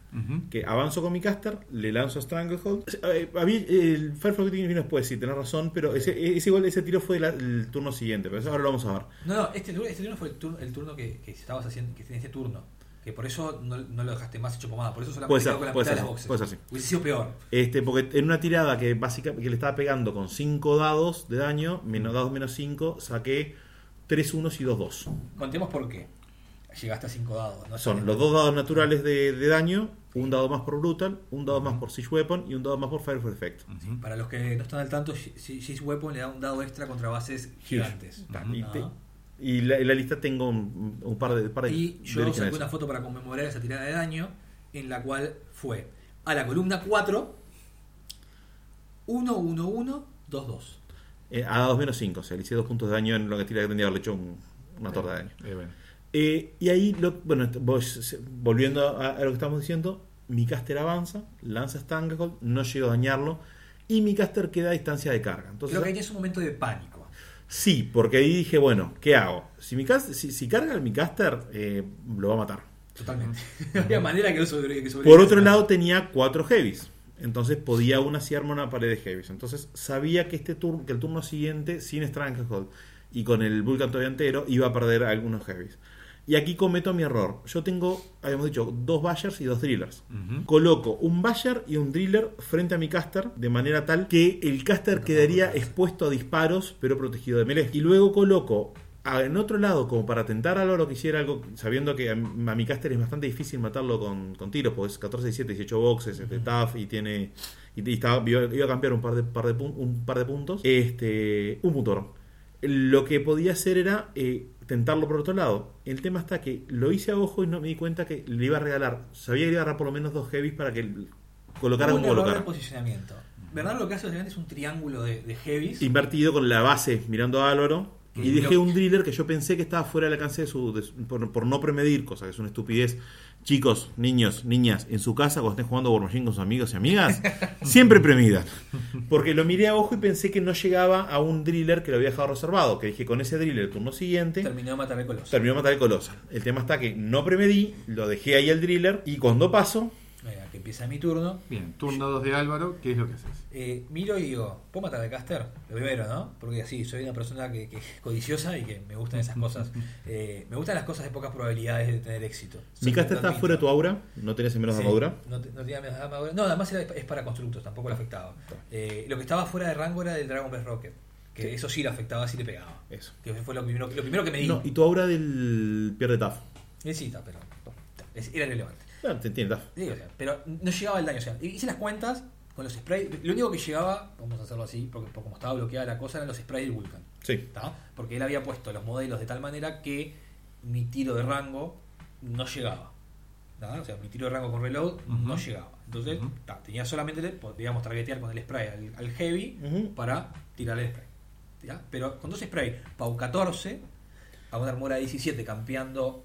Que avanzo con mi caster, le lanzo Stranglehold. Eh, a mí, el Fire for Effect vino después, sí, tenés razón, pero ese, ese igual ese tiro fue la- el turno siguiente, pero eso ahora lo vamos a ver. No, no, este, turno- este turno fue el turno, el turno que, que estabas haciendo, que tenía este turno. Que por eso no, no lo dejaste más hecho pomada. Por eso solamente Puede ser, con la puede mitad de las boxes. puede ser, sí. Hubiese sido peor. Este, porque en una tirada que básicamente que le estaba pegando con 5 dados de daño, menos dados menos 5, saqué 3 unos y 2 2. Contemos por qué. Llegaste a 5 dados. ¿no? Son los dos dados naturales de, de daño, un dado más por Brutal, un dado más por Siege Weapon y un dado más por Fire for Effect. Ujú. Para los que no están al tanto, Jace Weapon le da un dado extra contra bases gigantes. Ujú. Y, te- y la, en la lista tengo un, un par de, par de Y yo saqué una foto para conmemorar esa tirada de daño, en la cual fue a la columna 4, 1, 1, 1, 2, 2. Eh, a dados menos 5, o sea, le hice 2 puntos de daño en lo que tendría que tendría que haberle hecho un- una torta de daño. Eh, bueno. Eh, y ahí, lo, bueno, vos, volviendo a, a lo que estamos diciendo, mi caster avanza, lanza Stranglehold, no llego a dañarlo, y mi caster queda a distancia de carga. Entonces, Creo que ahí es un momento de pánico. sí, porque ahí dije, bueno, ¿qué hago? Si, mi cas- si, si carga mi caster, eh, lo va a matar. Totalmente. No había manera que no sobre, que sobreviviera. Por otro lado, tenía cuatro heavies. Entonces podía aún así armar una pared de heavies. Entonces sabía que este turno, que el turno siguiente, sin Stranglehold y con el Vulcan todavía entero, iba a perder algunos heavies. Y aquí cometo mi error. Yo tengo, habíamos dicho, dos Bashers y dos Drillers. Coloco un Basher y un Driller frente a mi caster de manera tal que el caster quedaría expuesto a disparos pero protegido de melee. Y luego coloco en otro lado como para tentar a lo que hiciera algo, sabiendo que a, mi- caster es bastante difícil matarlo con, con tiros, porque es 14, 17, 18 boxes, este, tough y tiene... Y, y estaba- iba, iba a cambiar un par de, par de, un par de puntos. Este, un oro. Lo que podía hacer era eh, tentarlo por otro lado. El tema está que lo hice a ojo y no me di cuenta que le iba a regalar. Sabía que le iba a regalar por lo menos dos heavies para que colocara un como colocara. posicionamiento. Bernardo lo que hace básicamente es un triángulo de, de heavies. Invertido con la base mirando a Álvaro. Y Y dejé lo- un driller que yo pensé que estaba fuera del alcance de su. de por, por no premedir, cosa que es una estupidez. Chicos, niños, niñas, en su casa, cuando estén jugando War Machine con sus amigos y amigas, siempre premidan. Porque lo miré a ojo y pensé que no llegaba a un driller que lo había dejado reservado. Que dije, con ese driller, el turno siguiente, Terminó de matar el coloso. terminó de matar el Colosal. El tema está que no premedí, lo dejé ahí al driller y cuando paso, empieza mi turno. Bien, turno 2 de Álvaro, ¿qué es lo que haces? Eh, miro y digo, ¿puedo matar al caster? Lo primero, ¿no? Porque así, soy una persona que, que es codiciosa y que me gustan esas cosas. Eh, me gustan las cosas de pocas probabilidades de tener éxito. mi caster lo está fuera de tu aura, no tenés en menos Sí, armadura. No, te- no tenía menos armadura. No, además era- es para constructos, tampoco le afectaba. Eh, lo que estaba fuera de rango era del Dragon Best Rocket. Que Sí. eso sí le afectaba, sí le pegaba. Eso. Que fue lo primero, lo primero que me di. No, y tu aura del pierde taf. Necesita, pero es- era relevante. Claro, te entiende, taf. Sí, o sea, pero no llegaba el daño. O sea, hice las cuentas con los sprays. Lo único que llegaba, vamos a hacerlo así, porque, porque como estaba bloqueada la cosa, eran los sprays del Vulcan. Sí. ¿tá? Porque él había puesto los modelos de tal manera que mi tiro de rango no llegaba. ¿tá? O sea, mi tiro de rango con reload no llegaba. Entonces, tenía solamente, podíamos targetear con el spray al, al heavy para tirar el spray. Pero con dos spray, Pau 14, a una armadura 17, campeando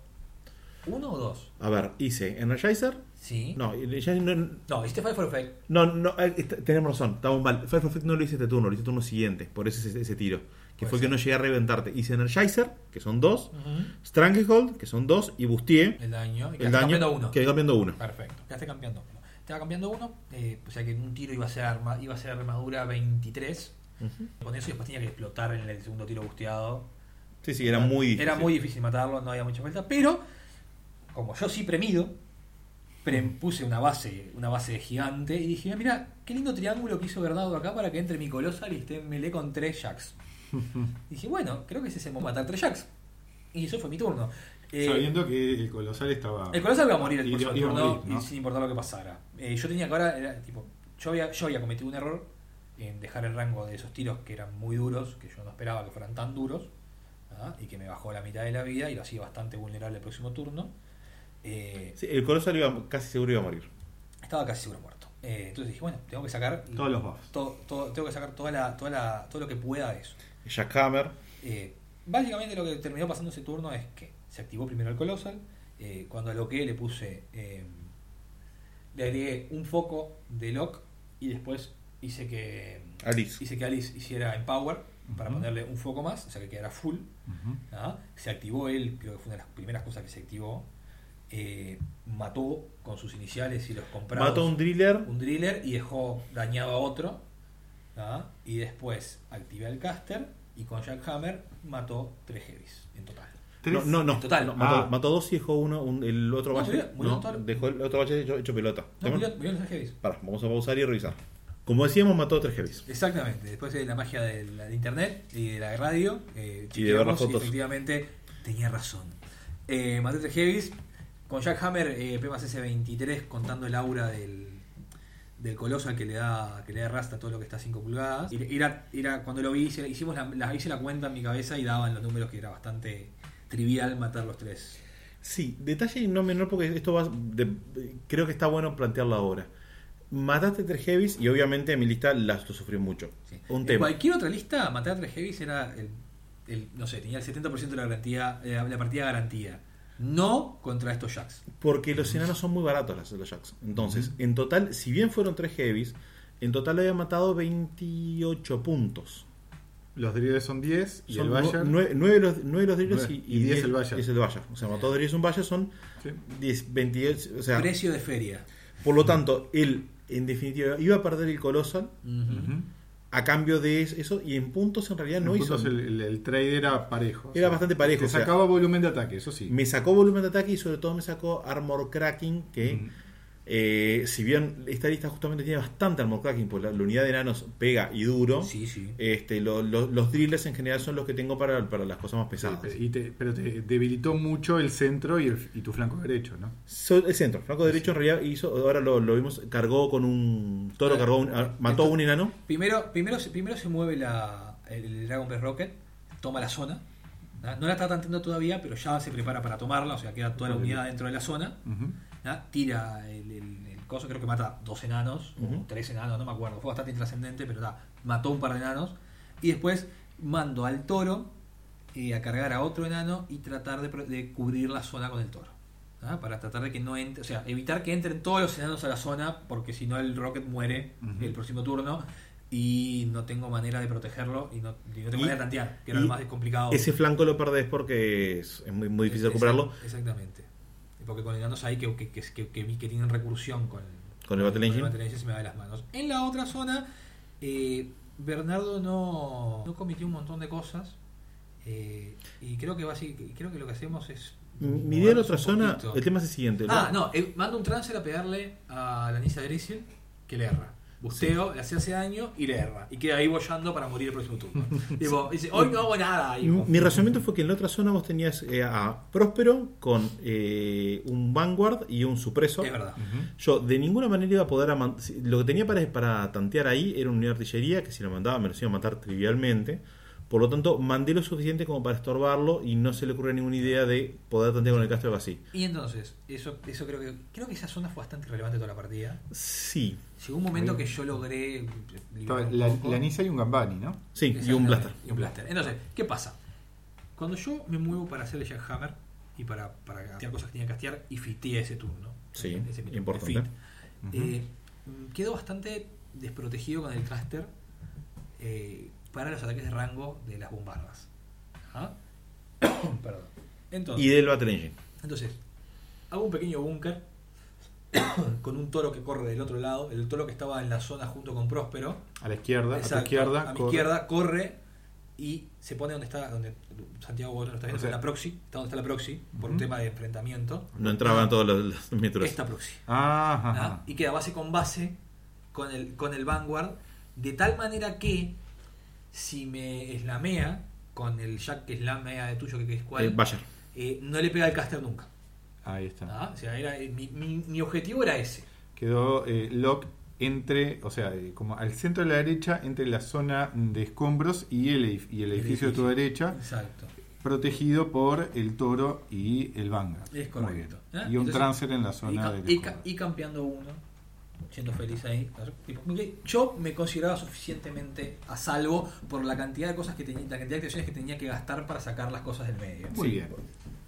uno o dos. A ver, hice Energizer. Sí. No, no, No, hiciste Fire for Effect. no, no, eh, tenemos razón, estamos mal. Fire for Effect no lo hice este turno, lo hice turno siguiente, por eso ese, ese tiro. Que Puede fue que no llegué a reventarte. Hice Energizer, que son dos, Stranglehold, que son dos, y busteé El daño. Y el quedaste daño, campeando uno. quedé cambiando uno. Perfecto, quedaste campeando uno. Estaba cambiando uno, eh, o sea que en un tiro iba a ser arma, iba a ser armadura 23. Ujú. Con eso y después tenía que explotar en el segundo tiro busteado. Sí, sí, era muy difícil. Era muy difícil matarlo, no había mucha vuelta. Pero, como yo sí premido, pre- puse una base, una base de gigante y dije, mira, qué lindo triángulo que hizo Bernardo acá para que entre mi colosal y esté en melee con tres jacks. Y dije, bueno, creo que ese es el matar tres jacks. Y eso fue mi turno. Eh, Sabiendo que el colosal estaba. el colosal iba a morir el iba a turno morir, ¿no? y sin importar lo que pasara. Eh, yo tenía que ahora, era, tipo, yo había, yo había cometido un error en dejar el rango de esos tiros que eran muy duros, que yo no esperaba que fueran tan duros, ¿ah? y que me bajó la mitad de la vida y lo hacía bastante vulnerable el próximo turno. Eh, Sí, el Colosal iba, casi seguro iba a morir. estaba casi seguro muerto. Eh, entonces dije, bueno, tengo que sacar Todos los buffs. todo, todo- tengo que sacar toda la, toda la, todo lo que pueda de eso. Jackhammer. Eh, básicamente lo que terminó pasando ese turno es que se activó primero el Colossal. eh, cuando aloqué le puse. eh, le agregué un foco de lock y después hice que. Alice. Hice que Alice hiciera Empower para Ujú. ponerle un foco más, o sea que quedara full. ¿ah? Se activó él, creo que fue una de las primeras cosas que se activó. Eh, mató con sus iniciales y los comprados Mató a un driller. un driller y dejó dañado a otro. ¿ah? Y después activé el caster y con Jackhammer mató tres heavies en total. Tres. No, no, no. En total. no, mató, Ah. mató dos y dejó uno. un- el otro No, valle. murió, murió dejó el otro valle hecho, hecho pelota. No, ¿Tema? murió, murió los tres heavies. Pará, vamos a pausar y revisar. Como decíamos, mató tres heavies. Exactamente. Después de la magia de la- de internet y de la radio, eh, Y de ver las chequeamos y fotos. efectivamente tenía razón. Eh, maté tres heavies. Con Jackhammer, eh, P más S23 contando el aura del, del coloso al que le da que le da rasta todo lo que está a 5 pulgadas. Era, era, cuando lo vi, hice- hicimos la, la- hice la cuenta en mi cabeza y daban los números que era bastante trivial matar los tres. Sí, detalle no menor porque esto va. de- creo que está bueno plantearlo ahora. Mataste tres heavies y obviamente en mi lista las lo sufrí mucho. Sí. Un en tema. cualquier otra lista, matar tres heavies era el, el- no sé, tenía el 70% de la garantía, eh, la partida garantía. No contra estos jacks. Porque los enanos son muy baratos las- los Jacks. Entonces, en total, si bien fueron tres heavies, en total había matado 28 puntos. Los drillers son 10 y Son el Bayern. 9, los, nueve los drillers Nueve, y, y 10 diez el Bayern. es el Bayern. O sea, mató dos drillers y un Bayern son Sí. 10, 28. O sea, Precio de feria. por lo tanto, él, en definitiva, iba a perder el Colossal Ujú. A cambio de eso y en puntos en realidad no En hizo. puntos el, el- el trade era parejo. Era bastante parejo, o sea, sacaba volumen de ataque, eso sí. Me sacó volumen de ataque y sobre todo me sacó armor cracking que. Eh, si bien esta lista justamente tiene bastante armor cracking porque la, la unidad de enanos pega y duro Sí, sí. este lo- lo- los drillers en general son los que tengo para, para las cosas más pesadas Sí, y te- pero te debilitó mucho el centro y, el- y tu flanco derecho, ¿no? So- el centro flanco derecho en realidad hizo ahora lo, lo vimos cargó con un toro cargó un- ah, mató a un enano Primero, primero, se- primero se mueve la, el, el Dragon Breath Rocket, toma la zona. No la está tanteando todavía, pero ya se prepara para tomarla, o sea, queda toda la unidad dentro de la zona. Tira el, el- el coso, creo que mata dos enanos, o tres enanos, no me acuerdo. Fue bastante intrascendente, pero da, mató un par de enanos. Y después mando al toro eh, a cargar a otro enano y tratar de, de cubrir la zona con el toro. Para tratar de que no entre, o sea, evitar que entren todos los enanos a la zona, porque si no el Rocket muere el próximo turno. Y no tengo manera de protegerlo y no, y no tengo Y- manera de tantear, que era lo más complicado. ese flanco lo perdés porque es, es muy, muy difícil recuperarlo Exact- Exactamente. Porque con enanos hay que, que, que, que, vi que tienen recursión con, Con el Battle Engine. Se me va de las manos. En la otra zona, eh, Bernardo no, no cometió un montón de cosas. eh, y creo que, basi- creo que lo que hacemos es. mi idea en otra zona el tema es el siguiente Ah, no, eh, manda un transfer a pegarle a la Nisa de Grisil que le erra. Busteo, le hace hace daño y le erra. Y queda ahí bollando para morir el próximo turno. Tipo, dice, hoy no hago nada. hijo". Mi razonamiento fue que en la otra zona vos tenías eh, a Próspero con eh, un Vanguard y un Supreso. Es verdad. Ujú. Yo de ninguna manera iba a poder... Lo que tenía para, para tantear ahí era una unidad de artillería que si lo mandaba me los iba a matar trivialmente. Por lo tanto, mandé lo suficiente como para estorbarlo y no se le ocurre ninguna idea de poder tantear con el caster así. Y entonces, eso, eso creo que creo que esa zona fue bastante relevante toda la partida. Sí, Llegó un momento que yo logré un La, Nisa y un Gambani, ¿no? sí, y un blaster. Y un blaster. Entonces, ¿qué pasa? Cuando yo me muevo para hacer el Jackhammer y para, para castear cosas que tenía que castear y fiteé ese turno. Sí, ese importante. fit, eh, quedo bastante desprotegido con el caster eh, para los ataques de rango de las bombardas. ¿Ah? Perdón. Entonces, Y del Battle Engine. entonces, hago un pequeño búnker con un toro que corre del otro lado, el toro que estaba en la zona junto con Próspero. A la izquierda, a tu izquierda. a mi corre. izquierda corre y se pone donde está, donde Santiago lo está viendo, O sea- en la proxy, está donde está la proxy, por un tema de enfrentamiento. No entraban todas las, las miniaturas. Esta proxy. Ah, ajá, ¿ah? ajá. Y queda base con base con el, con el Vanguard, de tal manera que si me slamea con el Jack que slamea de tuyo, que es cuál, Eh, eh, no le pega al caster nunca. Ahí está. ¿ah? O sea, era, eh, mi, mi- mi objetivo era ese. Quedó eh, lock entre, o sea, eh, como al centro de la derecha, entre la zona de escombros y el, y el edificio de tu derecha, Exacto. protegido por el toro y el Vanguard. Es Muy correcto. bien. ¿eh? Y un Entonces, transfer en la zona y, escombro. y campeando uno, siendo feliz ahí. Yo me consideraba suficientemente a salvo por la cantidad de cosas que tenía, la cantidad de acciones que tenía que gastar para sacar las cosas del medio. Muy bien.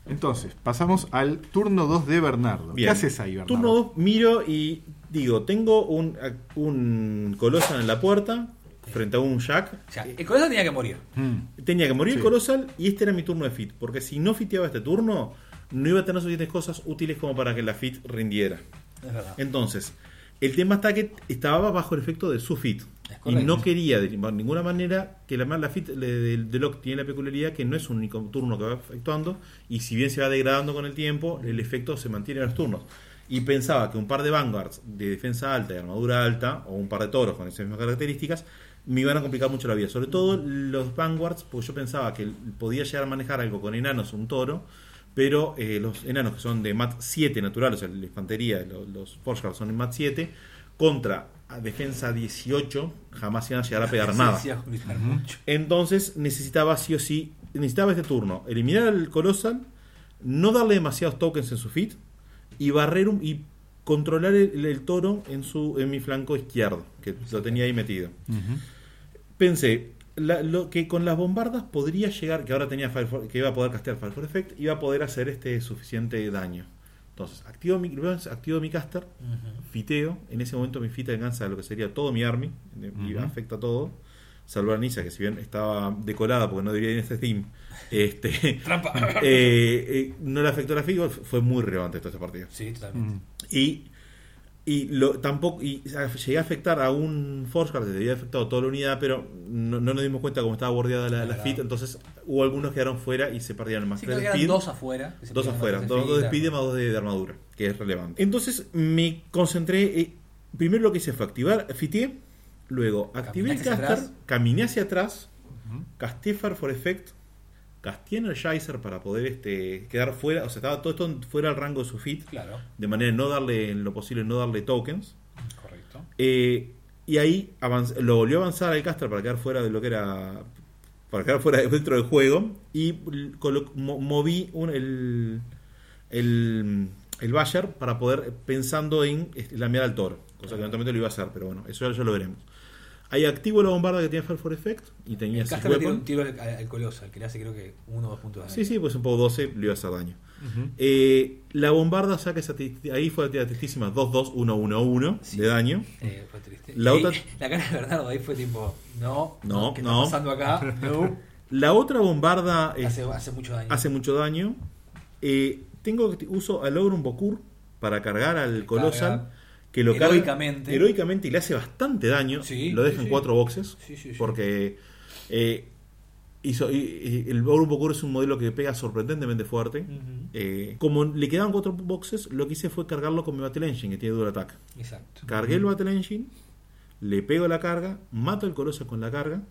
Entonces, pasamos al turno 2 de Bernardo. Bien. ¿Qué haces ahí, Bernardo? Turno 2, miro y digo, tengo un, un Colossal en la puerta frente a un Jack. O sea, el colegio tenía que morir. Mm. Tenía que morir Sí. el Colossal y este era mi turno de fit. Porque si no fiteaba este turno, no iba a tener suficientes cosas útiles como para que la fit rindiera. Es verdad. Entonces, el tema está que estaba bajo el efecto de su fit. Y no quería de ninguna manera que la, la fit de, de- de Locke tiene la peculiaridad que no es un único turno que va efectuando y si bien se va degradando con el tiempo, el efecto se mantiene en los turnos. Y pensaba que un par de Vanguards de defensa alta y armadura alta, o un par de toros con esas mismas características, me iban a complicar mucho la vida. Sobre todo los Vanguards, porque yo pensaba que podía llegar a manejar algo con enanos, un toro, pero eh, los enanos que son de MAT 7 natural, o sea, la infantería, los, los Forge Guards son en MAT 7, contra defensa 18, jamás iban a llegar a pegar nada. Entonces necesitaba sí o sí, necesitaba este turno, eliminar al Colossal, no darle demasiados tokens en su fit y barrer un- y controlar el, el toro en su en mi flanco izquierdo, que lo tenía ahí metido. Pensé la- lo que con las bombardas podría llegar, que ahora tenía Fire for- que iba a poder castear Fire for Effect, iba a poder hacer este suficiente daño. Entonces, activo mi, activo mi caster, Ujú. fiteo. En ese momento mi fita alcanza lo que sería todo mi army y Ujú. afecta todo. Salvo a Nisa, que si bien estaba decolada porque no debería ir en este team, este, Trampa. eh, eh, no le afectó la FIGO, fue muy relevante toda esta partida. Sí, totalmente. Ujú. Y, y lo, tampoco y llegué a afectar a un Force Guard que había afectado toda la unidad, pero no, no nos dimos cuenta cómo estaba bordeada la, la fit, entonces hubo algunos que quedaron fuera y se perdieron más Sí, tres speed. dos afuera. que se Dos afuera, dos, dos de speed, más dos de, de armadura, que es relevante. Entonces me concentré, eh, primero lo que hice fue activar, fiteé, luego activé el caster, caminé hacia atrás, Ujú. casté Fire for Effect, casté Energizer para poder este, quedar fuera, o sea, estaba todo esto fuera del rango de su fit, Claro, de manera de no darle, en lo posible, no darle tokens. correcto. Eh, y ahí lo volvió a avanzar al caster para quedar fuera de lo que era. Para quedar fuera de- dentro del juego. Y moví un- el. El. El Bayer para poder. Pensando en este, lamear al toro. Cosa que eventualmente lo iba a hacer, pero bueno, eso ya, ya lo veremos. Ahí activo la bombarda que tiene Fire for Effect. Y tenía tira Weapon. un tiro al, al Colossal, que le hace creo que uno o dos puntos de daño. Sí, sí, pues un poco 12 le iba a hacer daño. Ujú. Eh, la bombarda saca esa ahí fue la tristísima 2-2-1-1-1 Sí. de daño. Eh, fue triste. La otra- la cara de Bernardo ahí fue tipo, no, No, ¿qué no. está pasando acá? No. La otra bombarda es- Hace, hace mucho daño. hace mucho daño. Eh, tengo que uso al Ogrum Bokur para cargar al Colossal. Carga Que lo carga heroicamente. heroicamente y le hace bastante daño. Sí, lo deja sí, en cuatro boxes. Sí, sí, sí. Porque eh, hizo, y- y el Ogrum Bokur es un modelo que pega sorprendentemente fuerte. Eh, como le quedaban cuatro boxes, lo que hice fue cargarlo con mi Battle Engine, que tiene duro ataque. Exacto. Cargué el Battle Engine, le pego la carga, mato al Colossal con la carga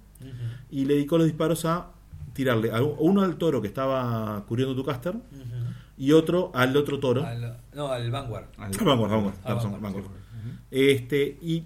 y le dedicó los disparos a tirarle a uno al toro que estaba cubriendo tu caster. Y otro al otro toro. Al- no, al Vanguard. Al- Vanguard, Vanguard. Este, y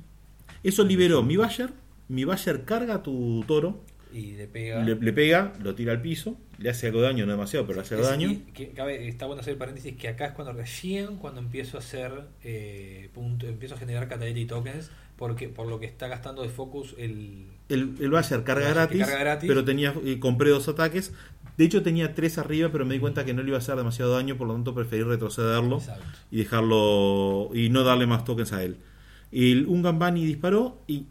eso liberó mi Bayer. Mi Bayer carga tu toro Y le pega. Le, le pega, lo tira al piso, le hace algo de daño, no demasiado, pero le hace algo de daño. y que- cabe- está bueno hacer paréntesis que acá es cuando recién cuando empiezo a hacer eh, punto, empiezo a generar Catalytic tokens porque por lo que está gastando de focus el El, el Bayer carga El gratis, carga gratis. pero tenía eh, compré dos ataques. De hecho tenía tres arriba, pero me di cuenta que no le iba a hacer demasiado daño, por lo tanto preferí retrocederlo Exacto. y dejarlo y no darle más tokens a él. Y un Gambani disparó y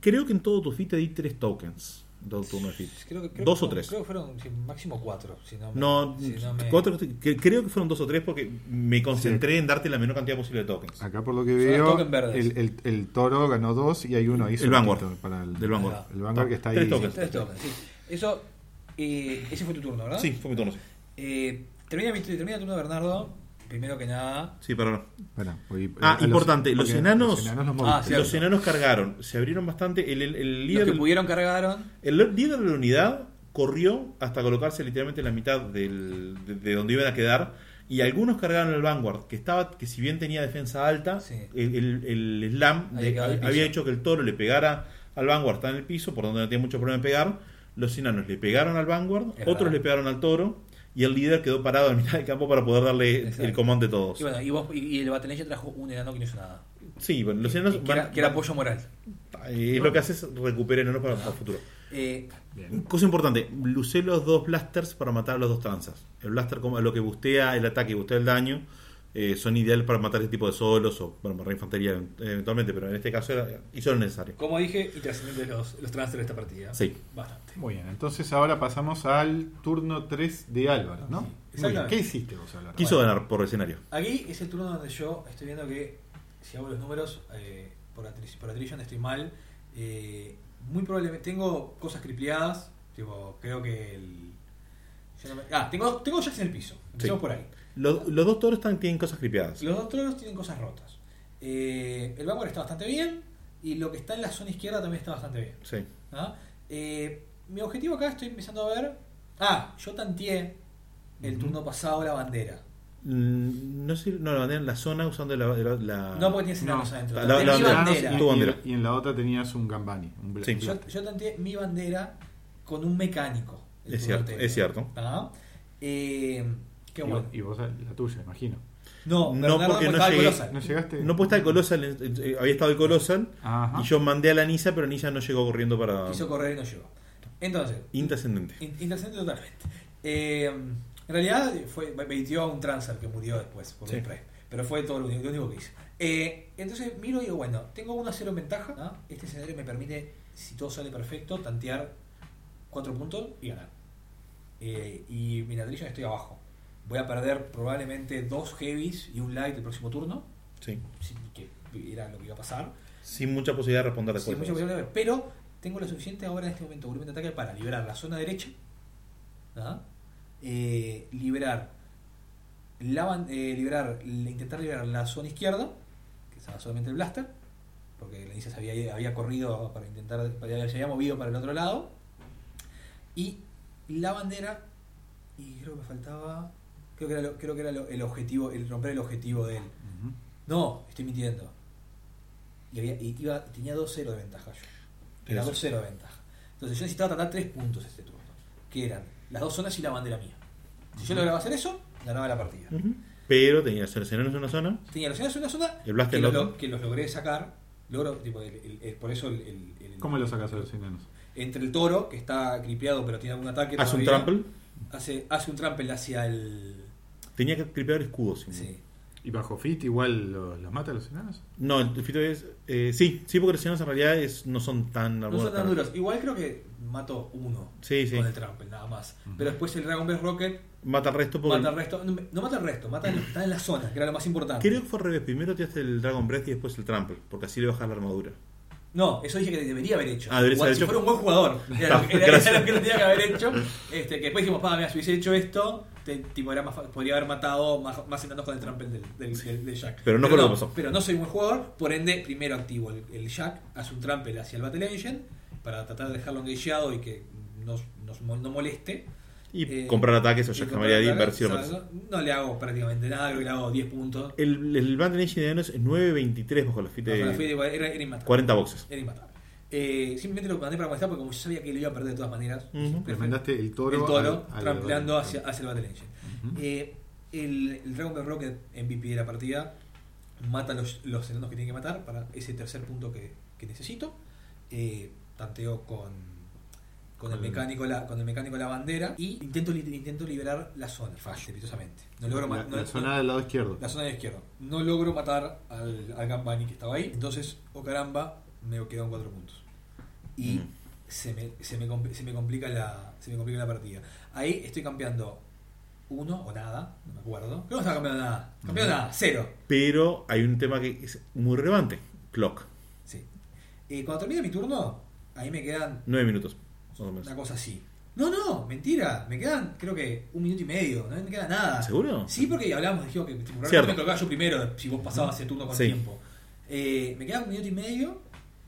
creo que en todo tu fit te di tres tokens. en Todo turno de fit. Creo que- creo dos que o fueron- tres. Creo que fueron sí, máximo cuatro. Si no, me- No, si no me- cuatro, que- creo que fueron dos o tres porque me concentré en darte la menor cantidad posible de tokens. Acá por lo que veo, el, el, el toro ganó dos y hay uno ahí El Vanguard. para el, Del Vanguard. El Vanguard que está ahí. Tres tokens. Tres tokens, sí. Eso, eh, ese fue tu turno, ¿verdad? Sí, fue mi turno. sí. Eh, termina, mi- termina el turno de Bernardo. Primero que nada, Sí, perdón. Espera, voy- Ah, a importante, los porque enanos- los enanos los Ah, moviste. cierto. Los enanos cargaron, se abrieron bastante. El, el- el los líder, que del- pudieron cargaron. el líder de la unidad corrió hasta colocarse literalmente en la mitad del- de, de donde iban a quedar. Y algunos cargaron el Vanguard, que estaba que si bien tenía defensa alta, Sí. el, el- el slam Había de- quedado en el había hecho que el toro le pegara al Vanguard, está en el piso, por donde no tenía mucho problema en pegar. Los enanos le pegaron al Vanguard, Es otros verdad. le pegaron al toro, y el líder quedó parado en mitad del campo para poder darle Exacto. el comando de todos. Y bueno, y, vos, y, y el Battle trajo un enano que no hizo nada. Sí, bueno, los enanos que, era, van- que era apoyo moral. Eh, lo que hace es recuperar enanos para, para el futuro. Eh. Cosa importante, usé los dos blasters para matar a los dos tranzas. El blaster como lo que bustea el ataque y bustea el daño eh, son ideales para matar ese tipo de solos o bueno, para infantería eventualmente, pero en este caso era, hizo lo necesario. como dije, intrascendentes los, los transfers de esta partida. Sí. Bastante. Muy bien, entonces ahora pasamos al turno 3 de Álvaro, ¿no? Sí, Muy bien. exactamente. ¿Qué hiciste vos, Álvaro? Quiso Bueno. ganar por escenario. Aquí es el turno donde yo estoy viendo que, si hago los números, eh, por, atri- por attrition estoy mal. Eh, muy probablemente tengo cosas cripleadas. Tipo, creo que el. yo no me- ah, tengo, tengo jacks en el piso. Empecemos Sí. por ahí. Los, los dos toros están, tienen cosas cripeadas. Los dos tronos tienen cosas rotas. Eh, el Vanguard está bastante bien. Y lo que está en la zona izquierda también está bastante bien. Sí. ¿ah? Eh, mi objetivo acá estoy empezando a ver. Ah, yo tanteé el turno pasado la bandera. Mm, No sé, no, la bandera en la zona usando la. la- la- No porque tienes No. adentro. La- bandera. bandera. Y, Tu y- bandera. y en la otra tenías un Gambani. Un Sí. Yo, yo tanteé mi bandera con un mecánico. Es cierto, es cierto. ¿Ah? Eh, qué y, bueno. vos- y vos la tuya, imagino. No, No, Bernardo porque no llegué. Colosal. ¿No llegaste? No puede estar el Colosal, en- eh, había estado el Colosal Ajá. y yo mandé a la Nisa, pero Nisa no llegó corriendo para. Quiso correr y no llegó. Entonces, Intrascendente. in- interesante totalmente. Eh, en realidad fue baitió a un transfer que murió después por Sí. un pre. Pero fue todo lo único, lo único que hice. Eh, entonces miro y digo, bueno, tengo 1 a 0 en ventaja. Este escenario me permite, si todo sale perfecto, tantear 4 puntos y ganar. Eh, y mi ladrillo estoy abajo. Voy a perder probablemente dos heavies y un light el próximo turno. Sí. Que era lo que iba a pasar. Sin mucha posibilidad de responder después. mucha posibilidad, pero tengo lo suficiente ahora en este momento volumen de ataque para liberar la zona derecha, ¿ah? Eh, liberar, la, eh, liberar, le- intentar liberar la zona izquierda, que estaba solamente el blaster, porque la Inisa se había, había corrido para intentar, para- se había movido para el otro lado, y la bandera, y creo que me faltaba, creo que era, lo- creo que era lo- el objetivo, el romper el objetivo de él. No, estoy mintiendo. Y, había, y iba, tenía 2-0 de ventaja yo. Era Eso. 2-0 de ventaja. Entonces yo necesitaba tratar 3 puntos este turno. Que eran las dos zonas y la bandera mía. Si yo lograba hacer eso, ganaba la partida. Pero tenía ser en una zona. Tenía los en una zona El blaster que, los, que los logré sacar. Logro, tipo, el- el- el- por eso el, el- el- ¿Cómo lo sacas a los? Entre el toro, que está cripeado pero tiene algún ataque. Hace un trample. Hace, hace un trample hacia el. Tenía que clipear escudos. Sí. ¿Y bajo fit igual los, los mata a los enanos? No, el fito es. eh, sí, sí, porque los enanos en realidad es- no son tan No son tan duros. Igual creo que mato uno Sí, sí. con el trample, nada más. Pero después el Dragon Ball Rocket Mata al resto porque. mata al resto. No, no mata al resto, mata están en la zona, que era lo más importante. Creo que fue al revés. Primero te hace el Dragon Breath y después el Trample. Porque así le bajas la armadura. No, eso dije que debería haber hecho. Ah, deberías Igual, haber si hecho. fuera un buen jugador. Era, lo que- era- era lo que tenía que haber hecho. Este, que después dijimos, pa, mira, si hubiese hecho esto, te- tipo, era más, podría haber matado más, más enanos con el trample del, del, del- del Jack. Pero no fue lo que pasó. Pero no soy un buen jugador, por ende, primero activo el, el Jack, hace un trample hacia el Battle Engine para tratar de dejarlo engageado y que nos, nos no moleste. Y Eh, comprar ataques o y Jack comprar María ataques, ver si lo o sea, no, no le hago prácticamente nada, creo que le hago 10 puntos. El, el Band Engine de Enanos es 9.23 bajo la fit Bajo la de de- era, era inmatable. 40 boxes. Era inmatable. Eh, simplemente lo mandé para muestrar porque como yo sabía que lo iba a perder de todas maneras, Ujú. Le mandaste el toro. el toro al- al- trampleando hacia, hacia el Battle Engine. Eh, el, el Dragon Ball Rocket MVP de la partida mata los, los enanos que tiene que matar para ese tercer punto que, que necesito. Eh, tanteo con, con, el mecánico la, con el mecánico la bandera y intento, intento liberar la zona, estrepitosamente. No logro La, no- la no- zona del lado izquierdo. la zona de izquierda. No logro matar al, al Gambani que estaba ahí. Entonces, o caramba, me quedan cuatro puntos. Y Mm. se, me, se, me, se me complica la se me complica la partida. Ahí estoy cambiando uno o nada, no me acuerdo. Creo que no estaba cambiando nada. Cambiando Ujú. nada, cero. Pero hay un tema que es muy relevante. Clock. Sí. Eh, cuando termine mi turno, ahí me quedan Nueve minutos. Una cosa así. No, no, mentira. Me quedan, creo que, un minuto y medio. No me queda nada. ¿Seguro? Sí, porque hablamos, dijimos que Cierto. me colocaba yo primero si vos pasabas ese turno con Sí. tiempo. Eh, me queda un minuto y medio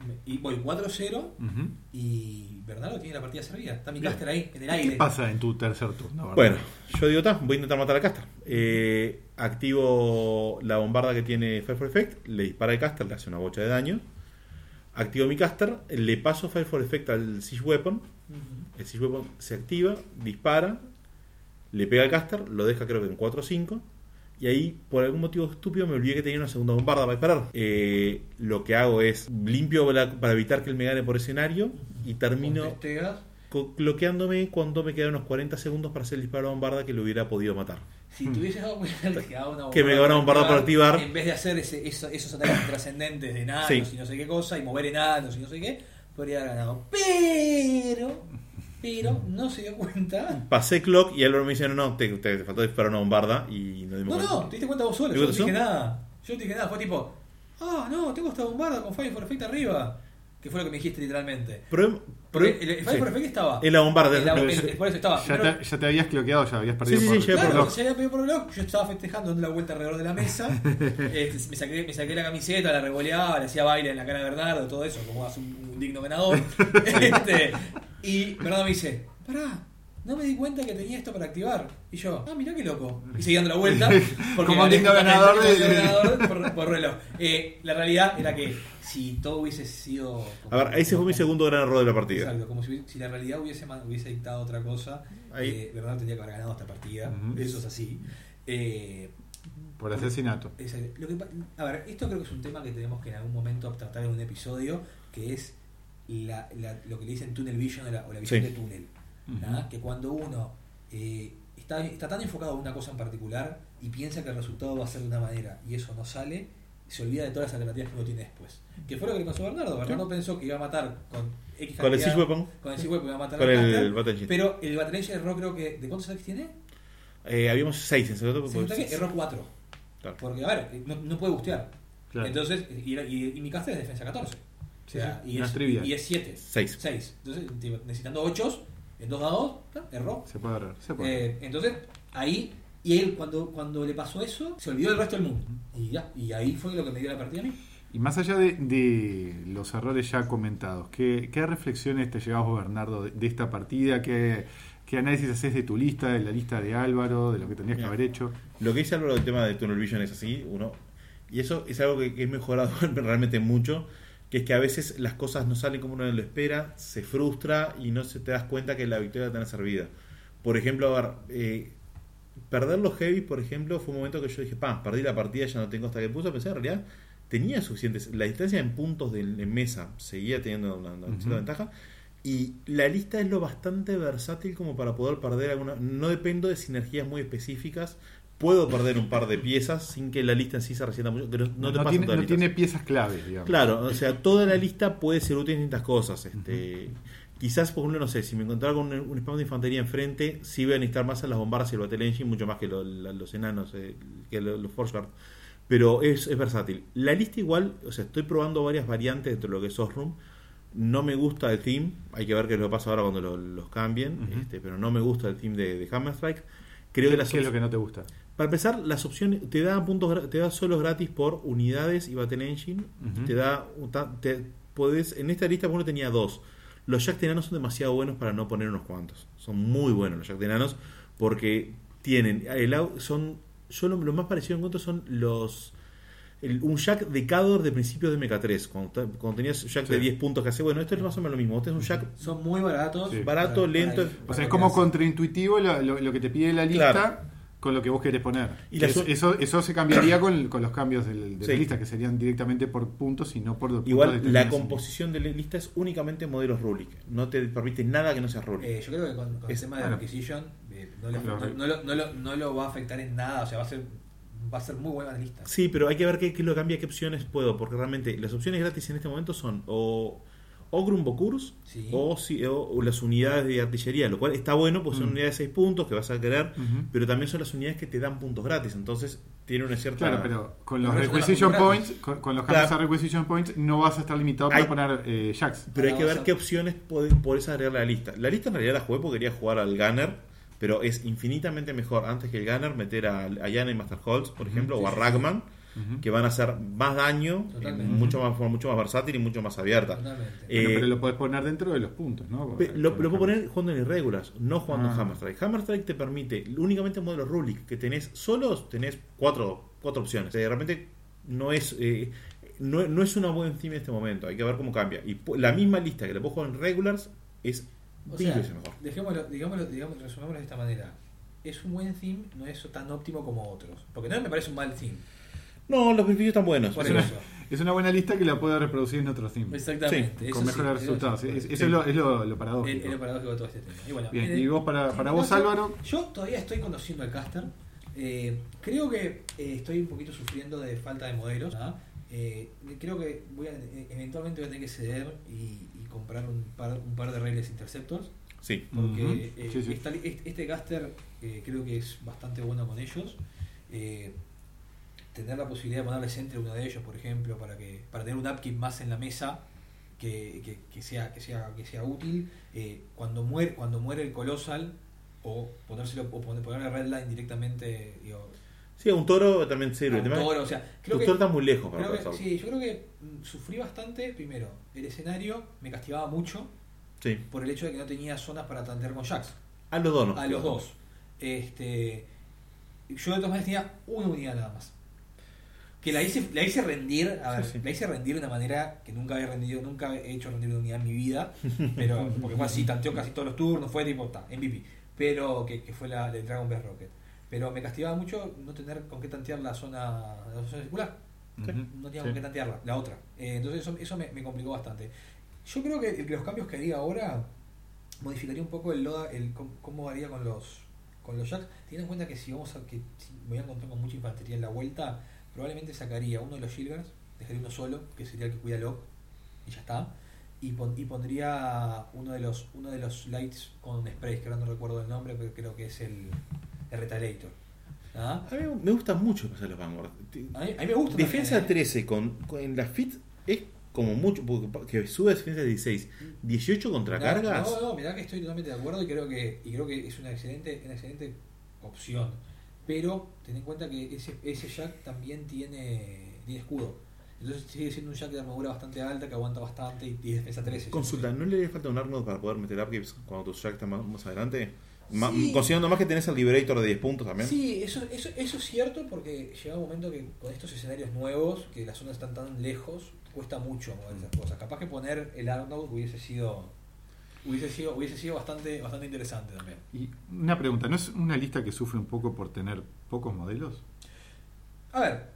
me- y voy 4-0 Ujú. y Bernardo tiene la partida servida. Está mi Bien. caster ahí, en el ¿Qué aire. pasa en tu tercer turno? verdad? Bueno, yo digo, ta, voy a intentar matar al caster. Eh, activo la bombarda que tiene Fire for Effect, le dispara al caster, le hace una bocha de daño. Activo mi caster, le paso Fire for Effect al Siege Weapon. El Siege Weapon se activa, dispara, le pega al caster, lo deja creo que en 4 o 5. Y ahí, por algún motivo estúpido, me olvidé que tenía una segunda bombarda para disparar. Eh, lo que hago es limpio la- para evitar que él me gane por escenario y termino bloqueándome cuando me quedan unos 40 segundos para hacer el disparo a la bombarda que lo hubiera podido matar. Si te hubieses dado cuenta que una Que me una para activar. En vez de hacer ese, eso- esos ataques trascendentes de Sí. y no sé qué cosa, y mover enanos y no sé qué, podría haber ganado. Pero, pero no se dio cuenta. Pasé clock y Álvaro me dice, no, no, te, te- te faltó disparar una bombarda y no dimos No, cuenta. no, te diste cuenta vos solo. ¿Te Yo no dije nada. Yo no dije nada. Fue tipo, ah, no, tengo esta bombarda con Fire for Effect arriba. Que fue lo que me dijiste literalmente. Pero, Porque pero- el, el Fire sí. for Effect estaba. Es la bombarda. en la- en- por eso estaba. ya, te, ya te habías cloqueado, ya habías perdido Sí, sí, por sí, ya por Claro, había pedido por el reloj, yo estaba festejando dando la vuelta alrededor de la mesa, este, me, saqué, me saqué la camiseta, la revoleaba, le hacía baile en la cara de Bernardo, todo eso, como hace un, un digno ganador. Este, y Bernardo me dice, pará, no me di cuenta que tenía esto para activar. Y yo, ah, mirá qué loco. Y seguí dando la vuelta. Porque Como justamente ganador de- por, por reloj. Eh, la realidad era que si todo hubiese sido... A ver, ese fue mi segundo gran error de la partida. Exacto, como si, si la realidad hubiese, hubiese dictado otra cosa, Ahí. eh, Bernardo tendría que haber ganado esta partida. Eso es así. Eh, Por asesinato. es- lo que pa- a ver, esto creo que es un tema que tenemos que en algún momento tratar en un episodio, que es la- la- lo que le dicen tunnel vision o la, o la visión Sí. de túnel. ¿Nah? Que cuando uno eh, está, está tan enfocado en una cosa en particular y piensa que el resultado va a ser de una manera y eso no sale, se olvida de todas las alternativas que uno tiene después. Que fue lo que le pasó a Bernardo. Bernardo pensó que iba a matar con X Con el Siege Weapon. Con el Siege Weapon iba a matar Con el Caster, Battle. Pero el Battle Engine erró creo que... ¿De cuántos ataques tiene? Eh, habíamos seis en secreto. Se nota que erró 4. Claro. Porque, a ver, no, no puede bustear. Claro. Entonces, y, y- y mi caster es defensa 14. O sea, Sí, y, una es, y es 7. Seis. 6. Entonces, necesitando 8 en 2 dados, ¿tá? erró. Se puede agarrar. Se puede. Eh, entonces, ahí, y él cuando, cuando le pasó eso, se olvidó del resto del mundo. Y ya, y ahí fue lo que me dio la partida a mí. Y más allá de, de los errores ya comentados, ¿qué, qué reflexiones te llevas Bernardo, de, de esta partida? ¿Qué, ¿Qué análisis haces de tu lista, de la lista de Álvaro, de lo que tendrías que Bien. haber hecho? Lo que dice Álvaro del tema de Tunnel Vision es así, uno. Y eso es algo que, que he mejorado realmente mucho, que es que a veces las cosas no salen como uno lo espera, se frustra y no se te das cuenta que la victoria te servida. Por ejemplo, a ver, eh, perder los heavy, por ejemplo, fue un momento que yo dije, pa, perdí la partida, ya no tengo hasta que puso, pensé en realidad tenía suficientes, la distancia en puntos de, en mesa seguía teniendo una, una ventaja. Y la lista es lo bastante versátil como para poder perder alguna. No dependo de sinergias muy específicas. Puedo perder un par de piezas sin que la lista en sí se resienta mucho. Pero no, te pasa en tiene, no tiene piezas claves, digamos. Claro, o sea, toda la lista puede ser útil en distintas cosas. Este, Quizás, por ejemplo, no sé, si me encontrara con un, un spam de infantería enfrente, sí voy a necesitar más en las bombardas y el Battle Engine, mucho más que lo- la- los enanos, eh, que lo- los Force Guard. Pero es, es versátil. La lista igual, o sea, estoy probando varias variantes dentro de lo que es Osroom. No me gusta el team, hay que ver qué es lo que pasa ahora cuando lo- los cambien, este, pero no me gusta el team de, de Hammer Strike. Creo que ¿Qué, las qué es lo que no te gusta? Para empezar, las opciones te da puntos, te da solos gratis por unidades y Battle Engine. Ujú. Te da, te podés, en esta lista uno tenía dos. Los Jack Tenanos son demasiado buenos para no poner unos cuantos. Son muy buenos los Jack Tenanos porque tienen el son yo lo, lo más parecido en encuentro son los el- un Jack de Cador de principios de MK3. Cuando, ta- cuando tenías Jack de Sí. 10 puntos que hace, bueno, esto es más o menos lo mismo. Este es un Jack Son muy baratos. Sí. barato, Para- lento. para- O sea, es como contraintuitivo lo, lo- lo que te pide la lista Claro. Con lo que vos querés poner. Y eso, eso, eso se cambiaría con, con los cambios del- de Sí. la lista, que serían directamente por puntos y no por puntos Igual la composición de la lista es únicamente modelos Rulik. No te permite nada que no sea Rulik. Eh, yo creo que con, con Es- el tema de bueno. Requisition eh, no, le- Lo- no- no lo, no lo- no lo va a afectar en nada. O sea, va a ser, va a ser muy buena la lista. Sí, pero hay que ver qué, qué lo cambia, qué opciones puedo. Porque realmente las opciones gratis en este momento son o, o Grumbokurs Sí. o, si- o- o las unidades de artillería. Lo cual está bueno, pues son Mm. unidades de 6 puntos que vas a querer. Pero también son las unidades que te dan puntos gratis. Entonces tiene una cierta. Claro, pero con los requisition points, con, con los Claro. cambios a requisition points, no vas a estar limitado Hay- para poner eh, jacks. Pero hay que ver qué opciones podés, agregarle a la lista. La lista en realidad la jugué porque quería jugar al Gunner, pero es infinitamente mejor antes que el Gunner meter a, a Yana y Master Holtz, por ejemplo, Sí, o a sí, Que van a hacer más daño, eh, mucho más, mucho más versátil y mucho más abierta. Totalmente. Eh, Bueno, pero lo podés poner dentro de los puntos, ¿no? Pe- Lo, lo puedo poner jugando en irregulars, no jugando en Ah. Hammer Strike. Hammer Strike te permite únicamente modelos Rulik que tenés solos, tenés cuatro, cuatro opciones. De repente no es eh, no, no es una buena theme en este momento, hay que ver cómo cambia. Y la misma lista que le puedo jugar en regulars es O sea, mejor. dejémoslo, digámoslo, digamos, resumámoslo de esta manera. Es un buen theme, no es tan óptimo como otros. Porque no me parece un mal theme. No, los beneficios están buenos. Por Es una, eso. es una buena lista que la puedo reproducir en otro theme. Exactamente. Con mejores sí, resultados. eso sí. Es- Eso Sí. es lo, es lo, paradójico. es lo paradójico de todo este tema. Y bueno, Bien, en el- y vos para, vos, Álvaro, Yo todavía estoy conociendo al caster. Eh, creo que eh, estoy un poquito sufriendo de falta de modelos. Eh, creo que voy a, eh, eventualmente voy a tener que ceder y, y comprar un par, un par de Rails Interceptors. Sí. Porque eh, sí. esta- este, este caster eh, creo que es bastante bueno con ellos. Tener la posibilidad de ponerles entre uno de ellos, por ejemplo, para que para tener un upkeep más en la mesa que, que- que sea que sea que sea útil. Eh, cuando muere cuando muere el Colossal o ponérselo o poner, ponerle Redline directamente digo, Sí, a un toro también sirve. un toro, o sea, creo tu que, toro está muy lejos para creo que- sí, yo creo que mm, sufrí bastante primero el escenario me castigaba mucho Sí. por el hecho de que no tenía zonas para tantear con Jax A los dos. nos a los dos. Este, yo de todas maneras tenía una unidad nada más. Que la hice, la hice rendir, a ver, Sí, sí. la hice rendir de una manera que nunca había rendido, nunca he hecho rendir una unidad en mi vida, pero porque fue así, tanteó casi todos los turnos, fue tipo, ta, MVP, pero que, que fue la del Dragon Ball Rocket. Pero me castigaba mucho no tener con qué tantear la zona, la zona circular no tenía con qué tantearla, la otra. Eh, entonces eso, eso me, me complicó bastante. Yo creo que los cambios que haría ahora modificaría un poco el Loda, el cómo, cómo haría con los con los jacks, teniendo en cuenta que si vamos a que si me voy a encontrar con mucha infantería en la vuelta, probablemente sacaría uno de los Shilgars, dejaría uno solo, que sería el que cuida Locke, y ya está. Y, pon- y pondría uno de los uno de los lights con sprays, que ahora no recuerdo el nombre, pero creo que es el, el Retaliator. ¿Ah? A mí me gustan mucho pasar los Vanguard. A, mí, a mí me gusta. Defensa también, ¿eh? 13 con, con- en la FIT es como mucho, porque que sube defensa 16. 18 contra No, cargas. No, no, mirá que estoy totalmente de acuerdo y creo que, y creo que es una excelente, una excelente opción. Pero ten en cuenta que ese, ese jack también tiene, tiene escudo. Entonces sigue siendo un jack de armadura bastante alta, que aguanta bastante y, y defensa 13. Consulta, ¿no le haría falta un Arnold para poder meter upkeeps cuando tu Jack está más, más adelante? Ma- Sí. Considerando más que tenés el Liberator de 10 puntos también. Sí, eso, eso, eso es cierto porque llega un momento que con estos escenarios nuevos, que las zonas están tan lejos, cuesta mucho mover esas cosas. Capaz que poner el Arnold hubiese sido hubiese sido, hubiese sido bastante, bastante interesante también. Y una pregunta, ¿no es una lista que sufre un poco por tener pocos modelos? A ver,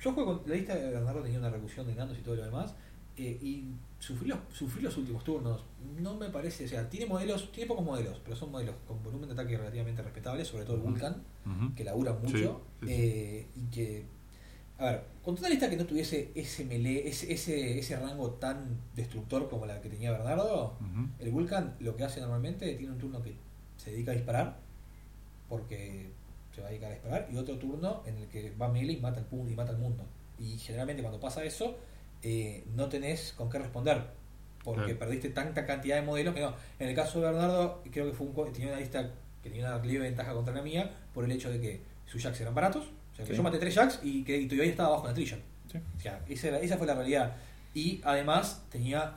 yo juego con la lista de Bernardo tenía una recusión de enanos y todo lo demás. eh, y sufrí los, sufrí los últimos turnos. No me parece, o sea, tiene modelos, tiene pocos modelos, pero son modelos con volumen de ataque relativamente respetable, sobre todo el Vulcan, Ujú. que labura Sí, mucho. sí, sí. eh, y que, a ver, con toda lista que no tuviese ese melee, ese, ese, ese rango tan destructor como la que tenía Bernardo, el Vulcan lo que hace normalmente tiene un turno que se dedica a disparar, porque se va a dedicar a disparar, y otro turno en el que va melee y mata al y mata al mundo. Y generalmente cuando pasa eso, eh, no tenés con qué responder, porque perdiste tanta cantidad de modelos que no. En el caso de Bernardo, creo que fue un, tenía una lista que tenía una leve ventaja contra la mía, por el hecho de que sus jacks eran baratos. O sea, que yo maté tres jacks y que y todavía estaba bajo la trilla. Sí. O sea, esa, era- esa fue la realidad. Y además tenía,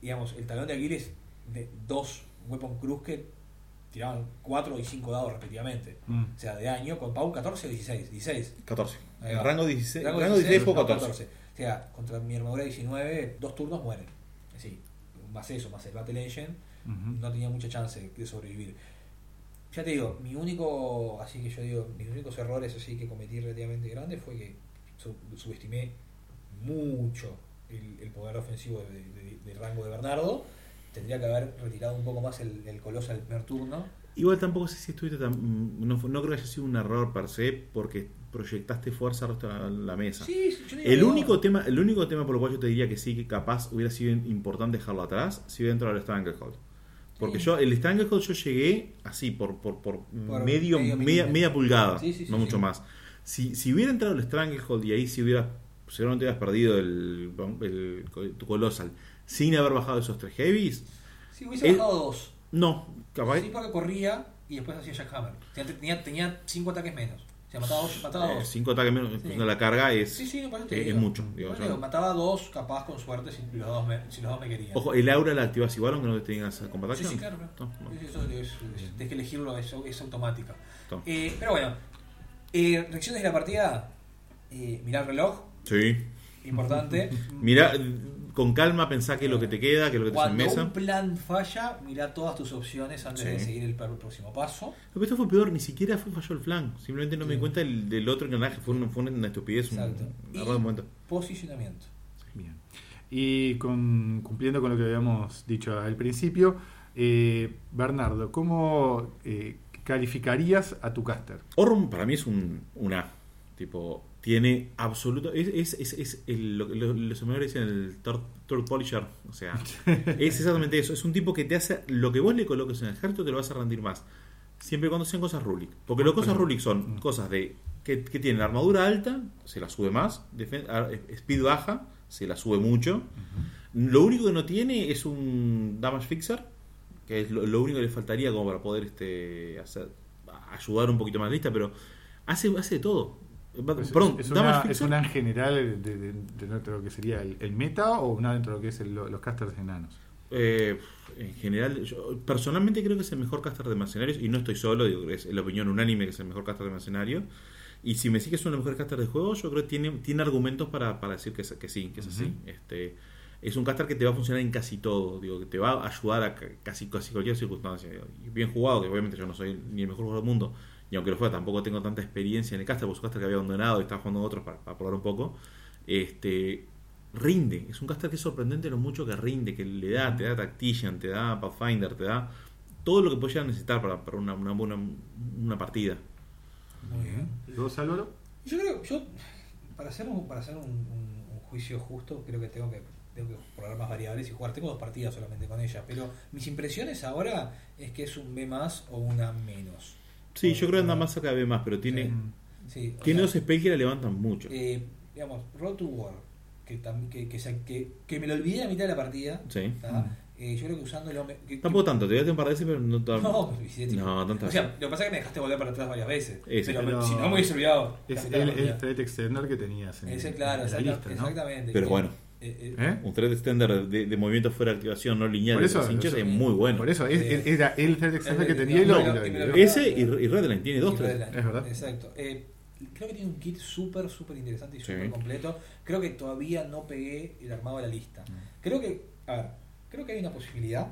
digamos, el talón de Aquiles de dos Weapon Cruz que tiraban 4 y 5 dados respectivamente. Mm. O sea, de año, con Pau 14 o 16. 16. 14. Ahí va. Rango 16, Rango rango 16 por no, 14. O sea, contra mi armadura 19, dos turnos mueren. Sí, más eso, más el Battle Engine, Ujú. no tenía mucha chance de sobrevivir. Ya te digo, mi único, así que yo digo, mis únicos errores así que cometí relativamente grandes fue que su- subestimé mucho el, el poder ofensivo de, de- del rango de Bernardo. Tendría que haber retirado un poco más el, el coloso al primer turno. Igual tampoco sé si estuviste tan. No, no creo que haya sido un error per se porque proyectaste fuerza al resto de la, mesa. Sí, yo digo El que no. único, tema, el único tema por el cual yo te diría que sí, que capaz hubiera sido importante dejarlo atrás, si hubiera entrado al Stranglehold. Porque yo, el Stranglehold yo llegué así, por, por, por, Por medio, medio media, pulgada, Sí, sí, sí, no mucho más. Si, si hubiera entrado el Stranglehold y ahí si hubiera, seguramente hubieras perdido el, el, tu Colossal sin haber bajado esos tres heavies, Sí, hubiese el- bajado dos. no, capaz. Sí, porque corría y después hacía Jackhammer. Tenía, tenía, tenía cinco ataques menos. Mataba dos. Mataba eh, dos. cinco ataques menos, Sí. la carga es, Sí, sí, te es, es mucho. digo, digo, mataba dos, capaz con suerte, si los dos me, si los dos me querían. Ojo, el aura la activas igual aunque no tengas combat Sí, action. sí, claro. claro. No, Sí, sí, eso es, es- tienes que elegirlo, es, es automática. Eh, pero bueno, eh, reacciones de la partida. Eh, mirar el reloj, Sí. importante. Mira, con calma pensá qué es lo que te queda, qué es lo que te hace en Cuando mesa. un plan falla, mira todas tus opciones antes Sí. de seguir el, per- próximo paso. Lo que esto fue peor, ni siquiera fue falló el flan. Simplemente no me di cuenta del, del otro engranaje. Fue, una- fue una estupidez, un, Exacto. error de momento. Posicionamiento. Bien. Y con, cumpliendo con lo que habíamos dicho al principio, eh, Bernardo, ¿cómo eh, calificarías a tu caster? Orm para mí es un, un A. Tipo, tiene absoluto. Es, es, es, es el- lo que lo- los seminarios dicen el third, third polisher. O sea, es exactamente eso. Es un tipo que te hace. Lo que vos le coloques en el ejército te lo vas a rendir más. Siempre y cuando sean cosas Rulik. Porque las cosas Rulik son Mm. cosas de. Que, que tienen armadura alta, se la sube más. speed baja, se la sube mucho. Lo único que no tiene es un damage fixer, que es lo, lo único que le faltaría como para poder este hacer ayudar un poquito más lista, pero hace, hace de todo. Va- Es, Perdón, es una, es una en general de, de- de dentro de lo que sería el, el meta o una dentro de lo que es el- los casters enanos. eh, en general, yo personalmente creo que es el mejor caster de mercenarios y no estoy solo, digo es la opinión unánime que es el mejor caster de mercenarios. Y si me decís que es uno de los mejores casters de juego, yo creo que tiene, tiene argumentos para, para decir que, es- que sí, que es así. Ujú. Este, es un caster que te va a funcionar en casi todo, digo, que te va a ayudar a ca- casi, casi cualquier circunstancia. digo. Y bien jugado, que obviamente yo no soy ni el mejor jugador del mundo, y aunque lo fuera, tampoco tengo tanta experiencia en el caster, porque es un caster que había abandonado y estaba jugando otros para, para probar un poco. Este, rinde, es un caster que es sorprendente lo mucho que rinde, que le da, te da Tactician, te da Pathfinder, te da todo lo que puedes llegar a necesitar para, para una, una buena una partida. Muy bien. ¿Y vos, Álvaro? Yo creo, yo, para hacer un, para hacer un, un- un juicio justo, creo que tengo que tengo que probar más variables y jugar. Tengo dos partidas solamente con ella, pero mis impresiones ahora es que es un B más o una menos. Sí, yo creo que anda más de B más, pero tiene. Sí, o tiene dos spells que la levantan mucho. eh, digamos, Road to War, que, que, que, que, que me lo olvidé a la mitad de la partida. Sí. Mm. Eh, yo creo que usándolo. que- Tampoco tanto, te voy a tener un par de veces, pero no tanto. No. No, tantas O sea, lo que pasa es que me dejaste volver para atrás varias veces. Ese. pero, Pero si no me hubiese olvidado. Es el, el extender que tenías en, Ese, claro, en la exacta- lista, ¿no? exactamente. Pero Que- bueno. Eh, eh, ¿Eh? Un thread extender de, de movimiento fuera de activación no lineal de los hinchas es muy bueno. Por eso, es- Eh, era el thread extender que tenía y lo, no, y lo- no, y me lo- y lo- Ese y, y Redline tiene dos threads. Es verdad. Exacto. Eh, creo que tiene un kit súper, súper interesante y Sí. súper completo. Creo que todavía no pegué el armado de la lista. Mm. Creo que, a ver, creo que hay una posibilidad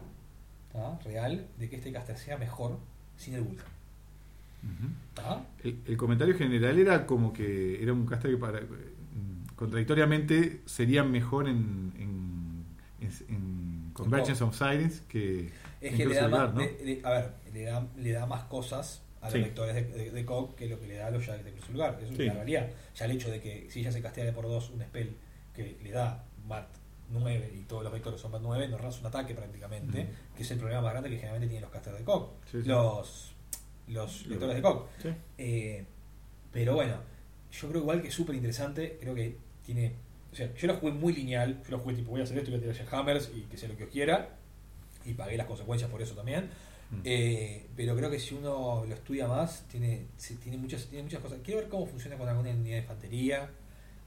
¿tá? real de que este caster sea mejor sin el Vulcan. El, el comentario general era como que era un caster que para, contradictoriamente sería mejor en, en, en- en Convergence of Sirens que Es en que le da más, ¿no? le- le- a ver, le da, le da más cosas a los Sí. vectores de, de, de COG que lo que le da a los Jags de Cruz Lugar. Eso Sí. es una realidad. Ya el hecho de que si ella se castea de por dos un spell que le da MAT 9 y todos los vectores son MAT 9, nos raza un ataque prácticamente, que es el problema más grande que generalmente tienen los casters de COG. Sí, sí. Los, los lectores de COG. Sí. Eh, pero bueno, yo creo igual que es súper interesante. Creo que tiene. O sea, yo lo jugué muy lineal. Yo lo jugué tipo, voy a hacer esto y voy a tirar hammers y que sea lo que os quiera. Y pagué las consecuencias por eso también. Mm. Eh, pero creo que si uno lo estudia más, tiene, tiene, muchas, tiene muchas cosas. Quiero ver cómo funciona con alguna unidad de infantería,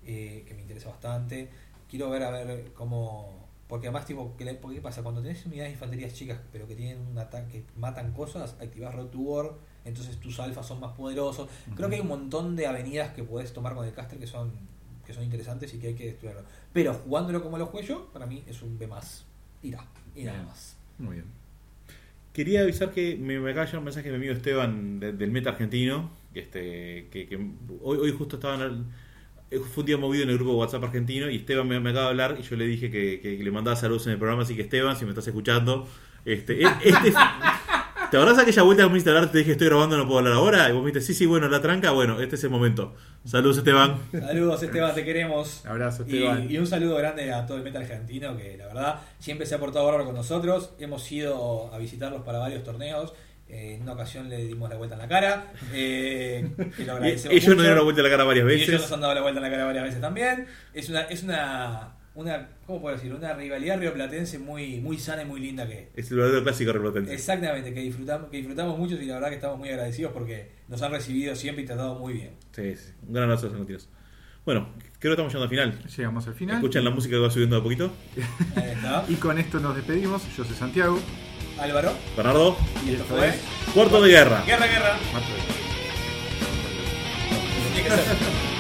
eh, que me interesa bastante. Quiero ver a ver cómo, Porque además, tipo, ¿qué, ¿qué pasa? Cuando tenés unidades de infanterías chicas, pero que tienen un ataque, que matan cosas, activás Road to War, entonces tus alfas son más poderosos. Creo que hay un montón de avenidas que podés tomar con el caster que son que son interesantes y que hay que estudiarlo. Pero jugándolo como lo juego yo, para mí es un B más. Irá, y nada más. Muy bien. Quería avisar que me, me acaba de llegar un mensaje de mi amigo Esteban de- del Meta Argentino, que, este, que, que hoy, hoy justo estaban al- eh, fue un día movido en el grupo WhatsApp argentino y Esteban me, me acaba de hablar y yo le dije que, que le mandaba saludos en el programa, así que Esteban, si me estás escuchando, este, e- este ¿Te acordás aquella vuelta que me hiciste hablar? Te dije estoy grabando, no puedo hablar ahora. Y vos me dijiste, sí, sí, bueno, la tranca. Bueno, este es el momento. Saludos, Esteban. Saludos Esteban, te queremos. Abrazo, Y, Esteban. y un saludo grande a todo el metal argentino que la verdad siempre se ha portado bárbaro con nosotros. Hemos ido a visitarlos para varios torneos. Eh, en una ocasión le dimos la vuelta en la cara. eh, que lo Y- agradecemos ellos mucho. nos dieron la vuelta a la cara varias Y ellos veces. nos han dado la vuelta en la cara varias veces también. Es una, es una, una ¿cómo puedo decir? Una rivalidad rioplatense muy, muy sana y muy linda que Es el verdadero clásico replatense. exactamente que disfrutamos, que disfrutamos mucho y la verdad que estamos muy agradecidos porque nos han recibido siempre y tratado muy bien. Sí, sí. Un gran abrazo a los argentinos. Bueno, creo que estamos llegando al final. Llegamos al final. Escuchan la música que va subiendo de a poquito. Ahí está. Y con esto nos despedimos. Yo soy Santiago. Álvaro. Bernardo, Y esto esto fue es cuarto de guerra. Guerra, guerra. Tiene que ser.